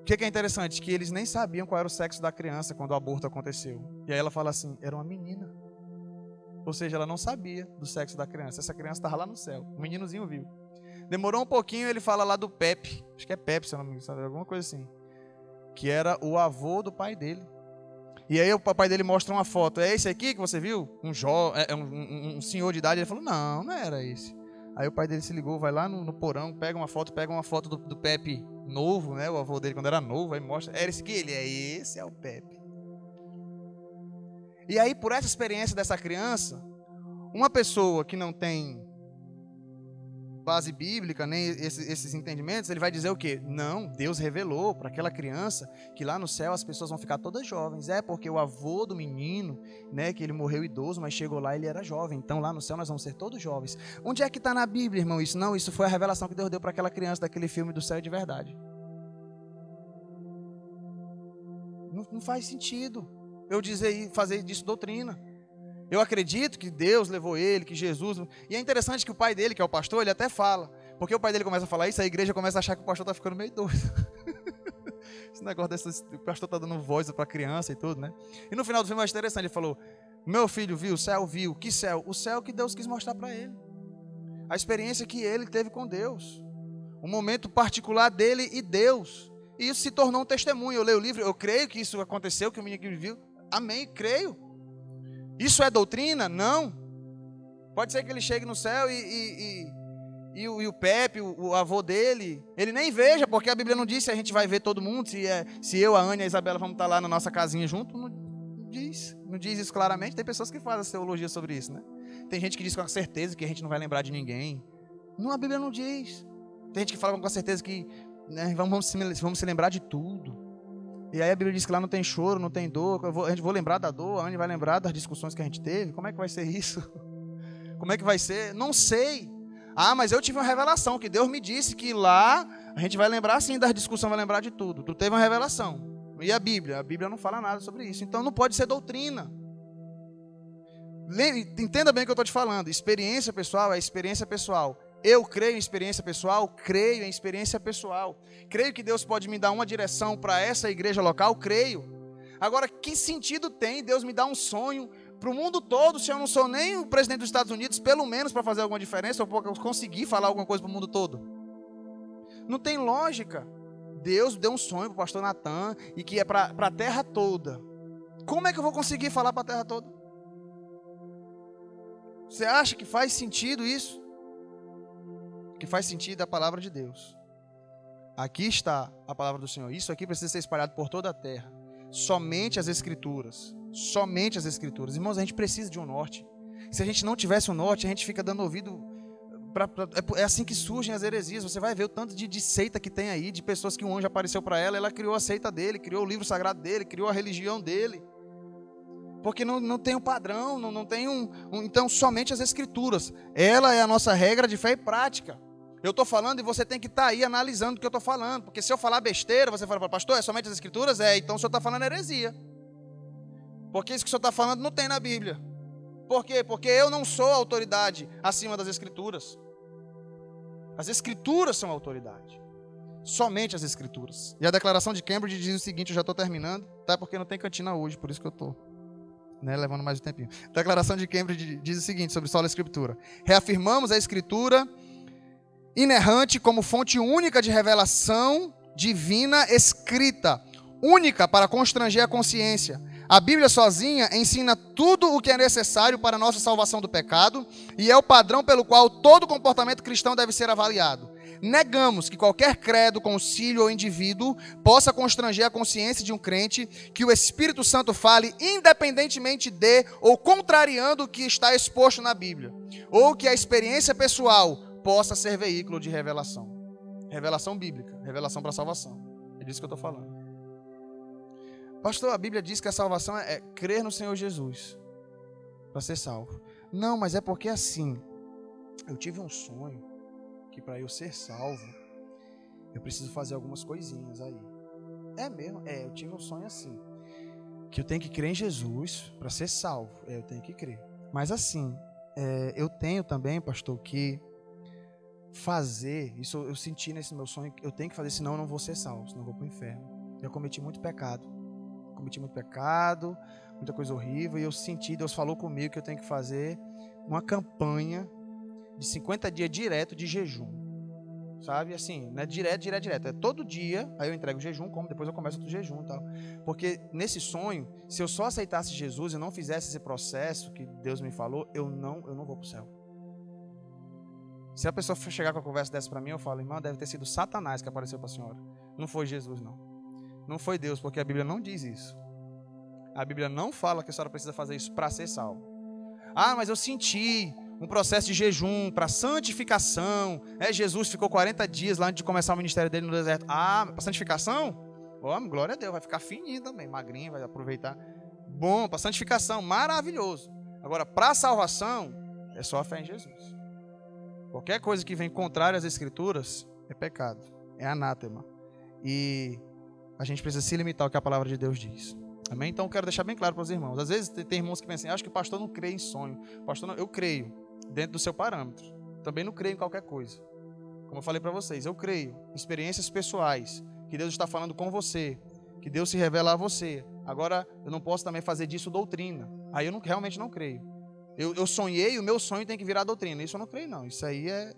O que, que é interessante? Que eles nem sabiam qual era o sexo da criança quando o aborto aconteceu. E aí ela fala assim: era uma menina. Ou seja, ela não sabia do sexo da criança. Essa criança estava lá no céu. O meninozinho viu. Demorou um pouquinho, ele fala lá do Pepe. Acho que é Pepe, se eu não me engano, alguma coisa assim. Que era o avô do pai dele. E aí o papai dele mostra uma foto. É esse aqui que você viu? Um, jo... é, é um, um, um senhor de idade. Ele falou, não, não era esse. Aí o pai dele se ligou, vai lá no, no porão, pega uma foto, pega uma foto do, do, Pepe novo, né? O avô dele quando era novo, aí mostra. Era esse que ele é, esse é o Pepe. E aí, por essa experiência dessa criança, uma pessoa que não tem base bíblica, nem esses, esses, entendimentos, ele vai dizer o quê? Não, Deus revelou para aquela criança que lá no céu as pessoas vão ficar todas jovens. É porque o avô do menino, né, que ele morreu idoso, mas chegou lá ele era jovem. Então lá no céu nós vamos ser todos jovens. Onde é que está na Bíblia, irmão? Isso não, isso foi a revelação que Deus deu para aquela criança daquele filme do céu de verdade. Não, não faz sentido eu dizer fazer disso doutrina. Eu acredito que Deus levou ele, que Jesus. E é interessante que o pai dele, que é o pastor, ele até fala. Porque o pai dele começa a falar isso, a igreja começa a achar que o pastor está ficando meio doido. Esse negócio desse. O pastor está dando voz para criança e tudo, né? E no final do filme é interessante, ele falou: Meu filho viu, o céu viu. Que céu? O céu que Deus quis mostrar para ele. A experiência que ele teve com Deus. Um momento particular dele e Deus. E isso se tornou um testemunho. Eu leio o livro, eu creio que isso aconteceu, que o menino viu. Amém, creio. Isso é doutrina? Não. Pode ser que ele chegue no céu e, e, e, e o, o, Pepe, o, o, avô dele, ele nem veja, porque a Bíblia não diz se a gente vai ver todo mundo, se, é, se eu, a Ana e a Isabela vamos estar lá na nossa casinha junto. Não diz. Não diz isso claramente. Tem pessoas que fazem teologia sobre isso, né? Tem gente que diz com certeza que a gente não vai lembrar de ninguém. Não, a Bíblia não diz. Tem gente que fala com certeza que né, vamos, vamos se lembrar de tudo. E aí a Bíblia diz que lá não tem choro, não tem dor. Vou, a gente vai lembrar da dor, a gente vai lembrar das discussões que a gente teve. Como é que vai ser isso? Como é que vai ser? Não sei. Ah, mas eu tive uma revelação que Deus me disse que lá a gente vai lembrar sim das discussões, vai lembrar de tudo. Tu teve uma revelação. E a Bíblia? A Bíblia não fala nada sobre isso. Então não pode ser doutrina. Entenda bem o que eu estou te falando. Experiência pessoal é experiência pessoal. Eu creio em experiência pessoal? Creio em experiência pessoal. Creio que Deus pode me dar uma direção para essa igreja local? Creio. Agora, que sentido tem Deus me dar um sonho para o mundo todo se eu não sou nem o presidente dos Estados Unidos, pelo menos para fazer alguma diferença, ou para conseguir falar alguma coisa para o mundo todo? Não tem lógica. Deus deu um sonho para o pastor Natan e que é para a terra toda. Como é que eu vou conseguir falar para a terra toda? Você acha que faz sentido isso? Que faz sentido a palavra de Deus. Aqui está a palavra do Senhor. Isso aqui precisa ser espalhado por toda a terra. Somente as Escrituras. Somente as Escrituras. Irmãos, a gente precisa de um norte. Se a gente não tivesse um norte, a gente fica dando ouvido. Pra, pra, é, é assim que surgem as heresias. Você vai ver o tanto de, de seita que tem aí, de pessoas que um anjo apareceu para ela, ela criou a seita dele, criou o livro sagrado dele, criou a religião dele porque não, não tem um padrão, não, não tem um, um, Então, somente as Escrituras. Ela é a nossa regra de fé e prática. Eu estou falando e você tem que estar tá aí analisando o que eu estou falando. Porque se eu falar besteira, você fala, pastor, é somente as escrituras? É, então o senhor está falando heresia. Porque isso que o senhor está falando não tem na Bíblia. Por quê? Porque eu não sou autoridade acima das escrituras. As escrituras são autoridade. Somente as escrituras. E a declaração de Cambridge diz o seguinte, eu já estou terminando, tá? Porque não tem cantina hoje, por isso que eu estou né, levando mais um tempinho. A declaração de Cambridge diz o seguinte sobre só a escritura. Reafirmamos a escritura inerrante como fonte única de revelação divina escrita, única para constranger a consciência, A Bíblia sozinha ensina tudo o que é necessário para a nossa salvação do pecado e é o padrão pelo qual todo comportamento cristão deve ser avaliado. Negamos que qualquer credo, concílio ou indivíduo possa constranger a consciência de um crente que o Espírito Santo fale independentemente de ou contrariando o que está exposto na Bíblia, ou que a experiência pessoal possa ser veículo de revelação. Revelação bíblica, revelação para salvação. É disso que eu estou falando. Pastor, a Bíblia diz que a salvação é, é crer no Senhor Jesus para ser salvo. Não, mas é porque assim, eu tive um sonho que para eu ser salvo, eu preciso fazer algumas coisinhas aí. É mesmo? É, eu tive um sonho assim. Que eu tenho que crer em Jesus para ser salvo. É, eu tenho que crer. Mas assim, é, eu tenho também, pastor, que fazer, isso eu senti nesse meu sonho, eu tenho que fazer, senão eu não vou ser salvo, senão eu vou para o inferno. Eu cometi muito pecado cometi muito pecado, muita coisa horrível, e eu senti, Deus falou comigo que eu tenho que fazer uma campanha de 50 dias direto de jejum. Sabe? Assim, não é direto, direto, direto. É todo dia, aí eu entrego o jejum, como depois eu começo outro jejum tal. Porque nesse sonho, se eu só aceitasse Jesus e não fizesse esse processo que Deus me falou, eu não, eu não vou para o céu. Se a pessoa chegar com a conversa dessa para mim, eu falo, irmão, deve ter sido Satanás que apareceu para a senhora. Não foi Jesus, não. Não foi Deus, porque a Bíblia não diz isso. A Bíblia não fala que a senhora precisa fazer isso para ser salvo. Ah, mas eu senti um processo de jejum para santificação. É, Jesus ficou 40 dias lá antes de começar o ministério dele no deserto. Ah, para santificação? Oh, glória a Deus, vai ficar fininho também, magrinho, vai aproveitar. Bom, para santificação, maravilhoso. Agora, para salvação, é só a fé em Jesus. Qualquer coisa que vem contrária às escrituras é pecado, é anátema. E a gente precisa se limitar ao que a palavra de Deus diz. Amém? Então eu quero deixar bem claro para os irmãos. Às vezes tem irmãos que pensam assim, acho que o pastor não crê em sonho. Pastor, não, eu creio dentro do seu parâmetro. Também não creio em qualquer coisa. Como eu falei para vocês, eu creio experiências pessoais, que Deus está falando com você, que Deus se revela a você. Agora, eu não posso também fazer disso doutrina. Aí eu não, realmente não creio. Eu, eu sonhei o meu sonho tem que virar doutrina. Isso eu não creio, não. Isso aí é,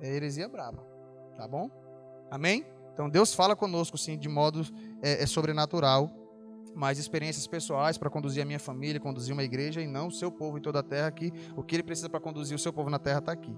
é heresia braba. Tá bom? Amém? Então Deus fala conosco, sim, de modo é, é sobrenatural, mas experiências pessoais para conduzir a minha família, conduzir uma igreja e não o seu povo em toda a terra aqui. O que ele precisa para conduzir o seu povo na terra está aqui.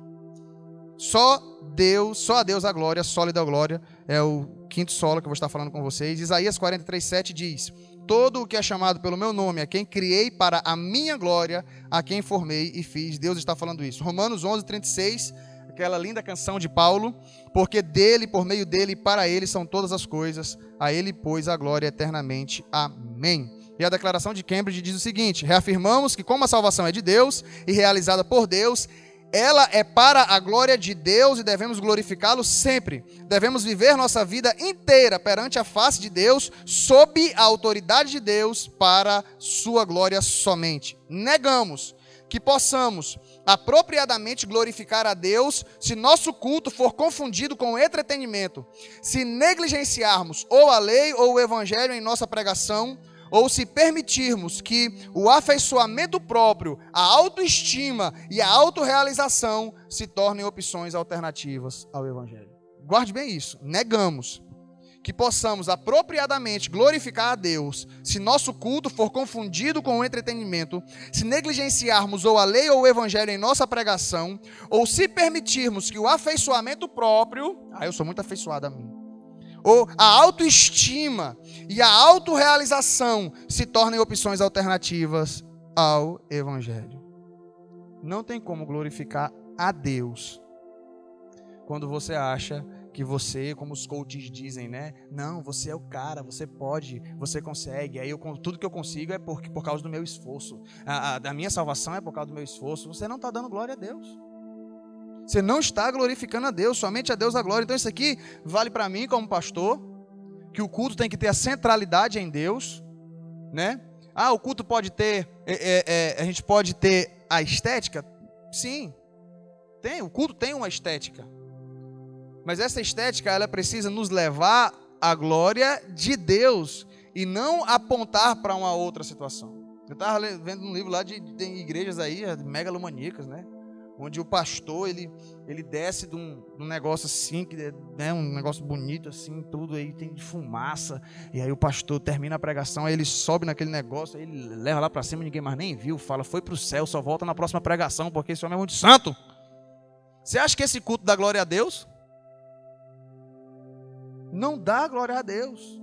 Só Deus, só a Deus a glória, sólida a glória, é o quinto solo que eu vou estar falando com vocês. Isaías 43, 7 diz: Todo o que é chamado pelo meu nome, a quem criei para a minha glória, a quem formei e fiz. Deus está falando isso. Romanos 11, 36 aquela linda canção de Paulo, porque dele, por meio dele e para ele são todas as coisas, a ele, pois, a glória eternamente. Amém. E a declaração de Cambridge diz o seguinte: reafirmamos que, como a salvação é de Deus e realizada por Deus, ela é para a glória de Deus e devemos glorificá-lo sempre. Devemos viver nossa vida inteira perante a face de Deus, sob a autoridade de Deus, para sua glória somente. Negamos que possamos apropriadamente glorificar a Deus se nosso culto for confundido com entretenimento, se negligenciarmos ou a lei ou o evangelho em nossa pregação, ou se permitirmos que o afeiçoamento próprio, a autoestima e a autorrealização se tornem opções alternativas ao evangelho. Guarde bem isso, negamos que possamos apropriadamente glorificar a Deus, se nosso culto for confundido com o entretenimento, se negligenciarmos ou a lei ou o evangelho em nossa pregação, ou se permitirmos que o afeiçoamento próprio, ah, eu sou muito afeiçoado a mim, ou a autoestima e a autorrealização se tornem opções alternativas ao evangelho. Não tem como glorificar a Deus quando você acha que você, como os coaches dizem, né? Não, você é o cara, você pode, você consegue. Aí eu, tudo que eu consigo é por, por causa do meu esforço. A, a, a minha salvação é por causa do meu esforço. Você não está dando glória a Deus. Você não está glorificando a Deus, somente a Deus a glória. Então isso aqui vale para mim como pastor, que o culto tem que ter a centralidade em Deus, né? Ah, o culto pode ter, é, é, é, a gente pode ter a estética? Sim, tem. O culto tem uma estética. Mas essa estética, ela precisa nos levar à glória de Deus e não apontar para uma outra situação. Eu estava vendo um livro lá de tem igrejas aí megalomaníacas, né? Onde o pastor ele, ele desce de um, de um negócio assim, que é né, um negócio bonito assim, tudo aí tem de fumaça, e aí o pastor termina a pregação, aí ele sobe naquele negócio, aí ele leva lá para cima, ninguém mais nem viu, fala, foi para o céu, só volta na próxima pregação, porque esse homem é muito santo. Você acha que esse culto dá glória a Deus? Não dá glória a Deus.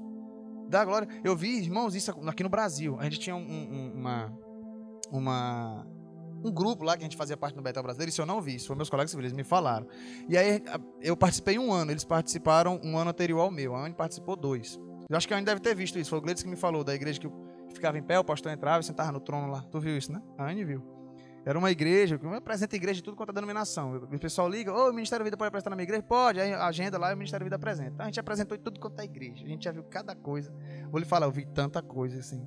Dá glória. Eu vi, irmãos, isso aqui no Brasil. A gente tinha um, um, uma, uma um grupo lá que a gente fazia parte do Betel Brasileiro, isso eu não vi, isso foi meus colegas civis, me falaram. E aí eu participei um ano, eles participaram um ano anterior ao meu, a Anne participou dois. Eu acho que a Anne deve ter visto isso, foi o Gleides que me falou, da igreja que ficava em pé, o pastor entrava e sentava no trono lá. Tu viu isso, né? A Anne viu. Era uma igreja, uma apresenta igreja de tudo quanto é denominação. O pessoal liga, ô, oh, o Ministério da Vida pode apresentar na minha igreja? Pode, aí a agenda lá e o Ministério da Vida apresenta. Então, a gente apresentou tudo quanto é igreja, a gente já viu cada coisa. Vou lhe falar, eu vi tanta coisa assim.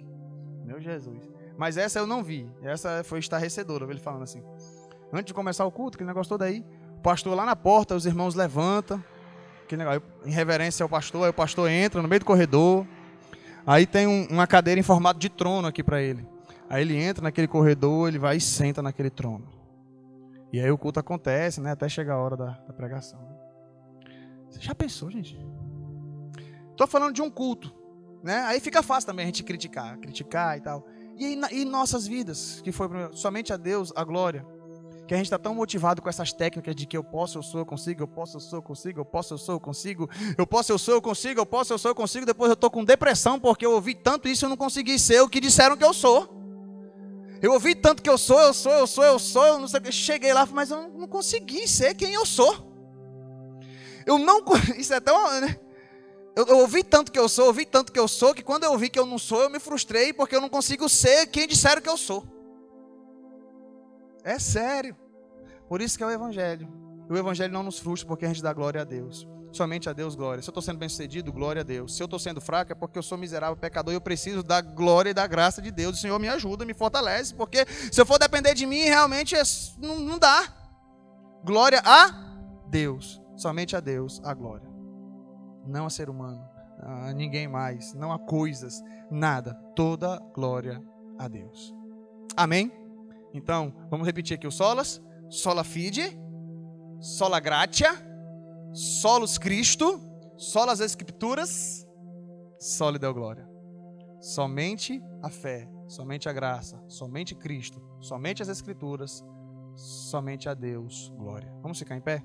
Meu Jesus. Mas essa eu não vi. Essa foi estarrecedora, ele falando assim. Antes de começar o culto, aquele negócio todo aí, o pastor lá na porta, os irmãos levantam, aquele negócio, em reverência ao pastor, aí o pastor entra no meio do corredor. Aí tem um, uma cadeira em formato de trono aqui para ele. Aí ele entra naquele corredor, ele vai e senta naquele trono. E aí o culto acontece, né? Até chegar a hora da, da pregação. Você já pensou, gente? Estou falando de um culto, né? Aí fica fácil também a gente criticar, criticar e tal. E, em nossas vidas, que foi somente a Deus a glória. Que a gente está tão motivado com essas técnicas de que eu posso, eu sou, eu consigo, eu posso, eu sou, eu consigo, eu posso, eu sou, eu consigo, eu posso, eu sou, eu consigo, eu posso, eu sou, eu consigo. Depois eu estou com depressão porque eu ouvi tanto isso e eu não consegui ser o que disseram que eu sou. Eu ouvi tanto que eu sou, eu sou, eu sou, eu sou, eu não sei o que. Cheguei lá, mas eu não consegui ser quem eu sou. Eu não. Isso é tão. Né? Eu, eu, ouvi tanto que eu sou, ouvi tanto que eu sou, que quando eu vi que eu não sou, eu me frustrei porque eu não consigo ser quem disseram que eu sou. É sério. Por isso que é o Evangelho. O Evangelho não nos frustra porque a gente dá glória a Deus. Somente a Deus glória. Se eu estou sendo bem sucedido, glória a Deus. Se eu estou sendo fraco, é porque eu sou miserável, pecador e eu preciso da glória e da graça de Deus. O Senhor me ajuda, me fortalece, porque se eu for depender de mim, realmente é, não, não dá. Glória a Deus. Somente a Deus a glória não a ser humano, a ninguém mais, não a coisas, nada. Toda glória a Deus. Amém? Então, vamos repetir aqui o solas. Sola fide, sola gratia, solos Cristo, solas escrituras, soli deu glória. Somente a fé, somente a graça, somente Cristo, somente as escrituras, somente a Deus glória. Vamos ficar em pé?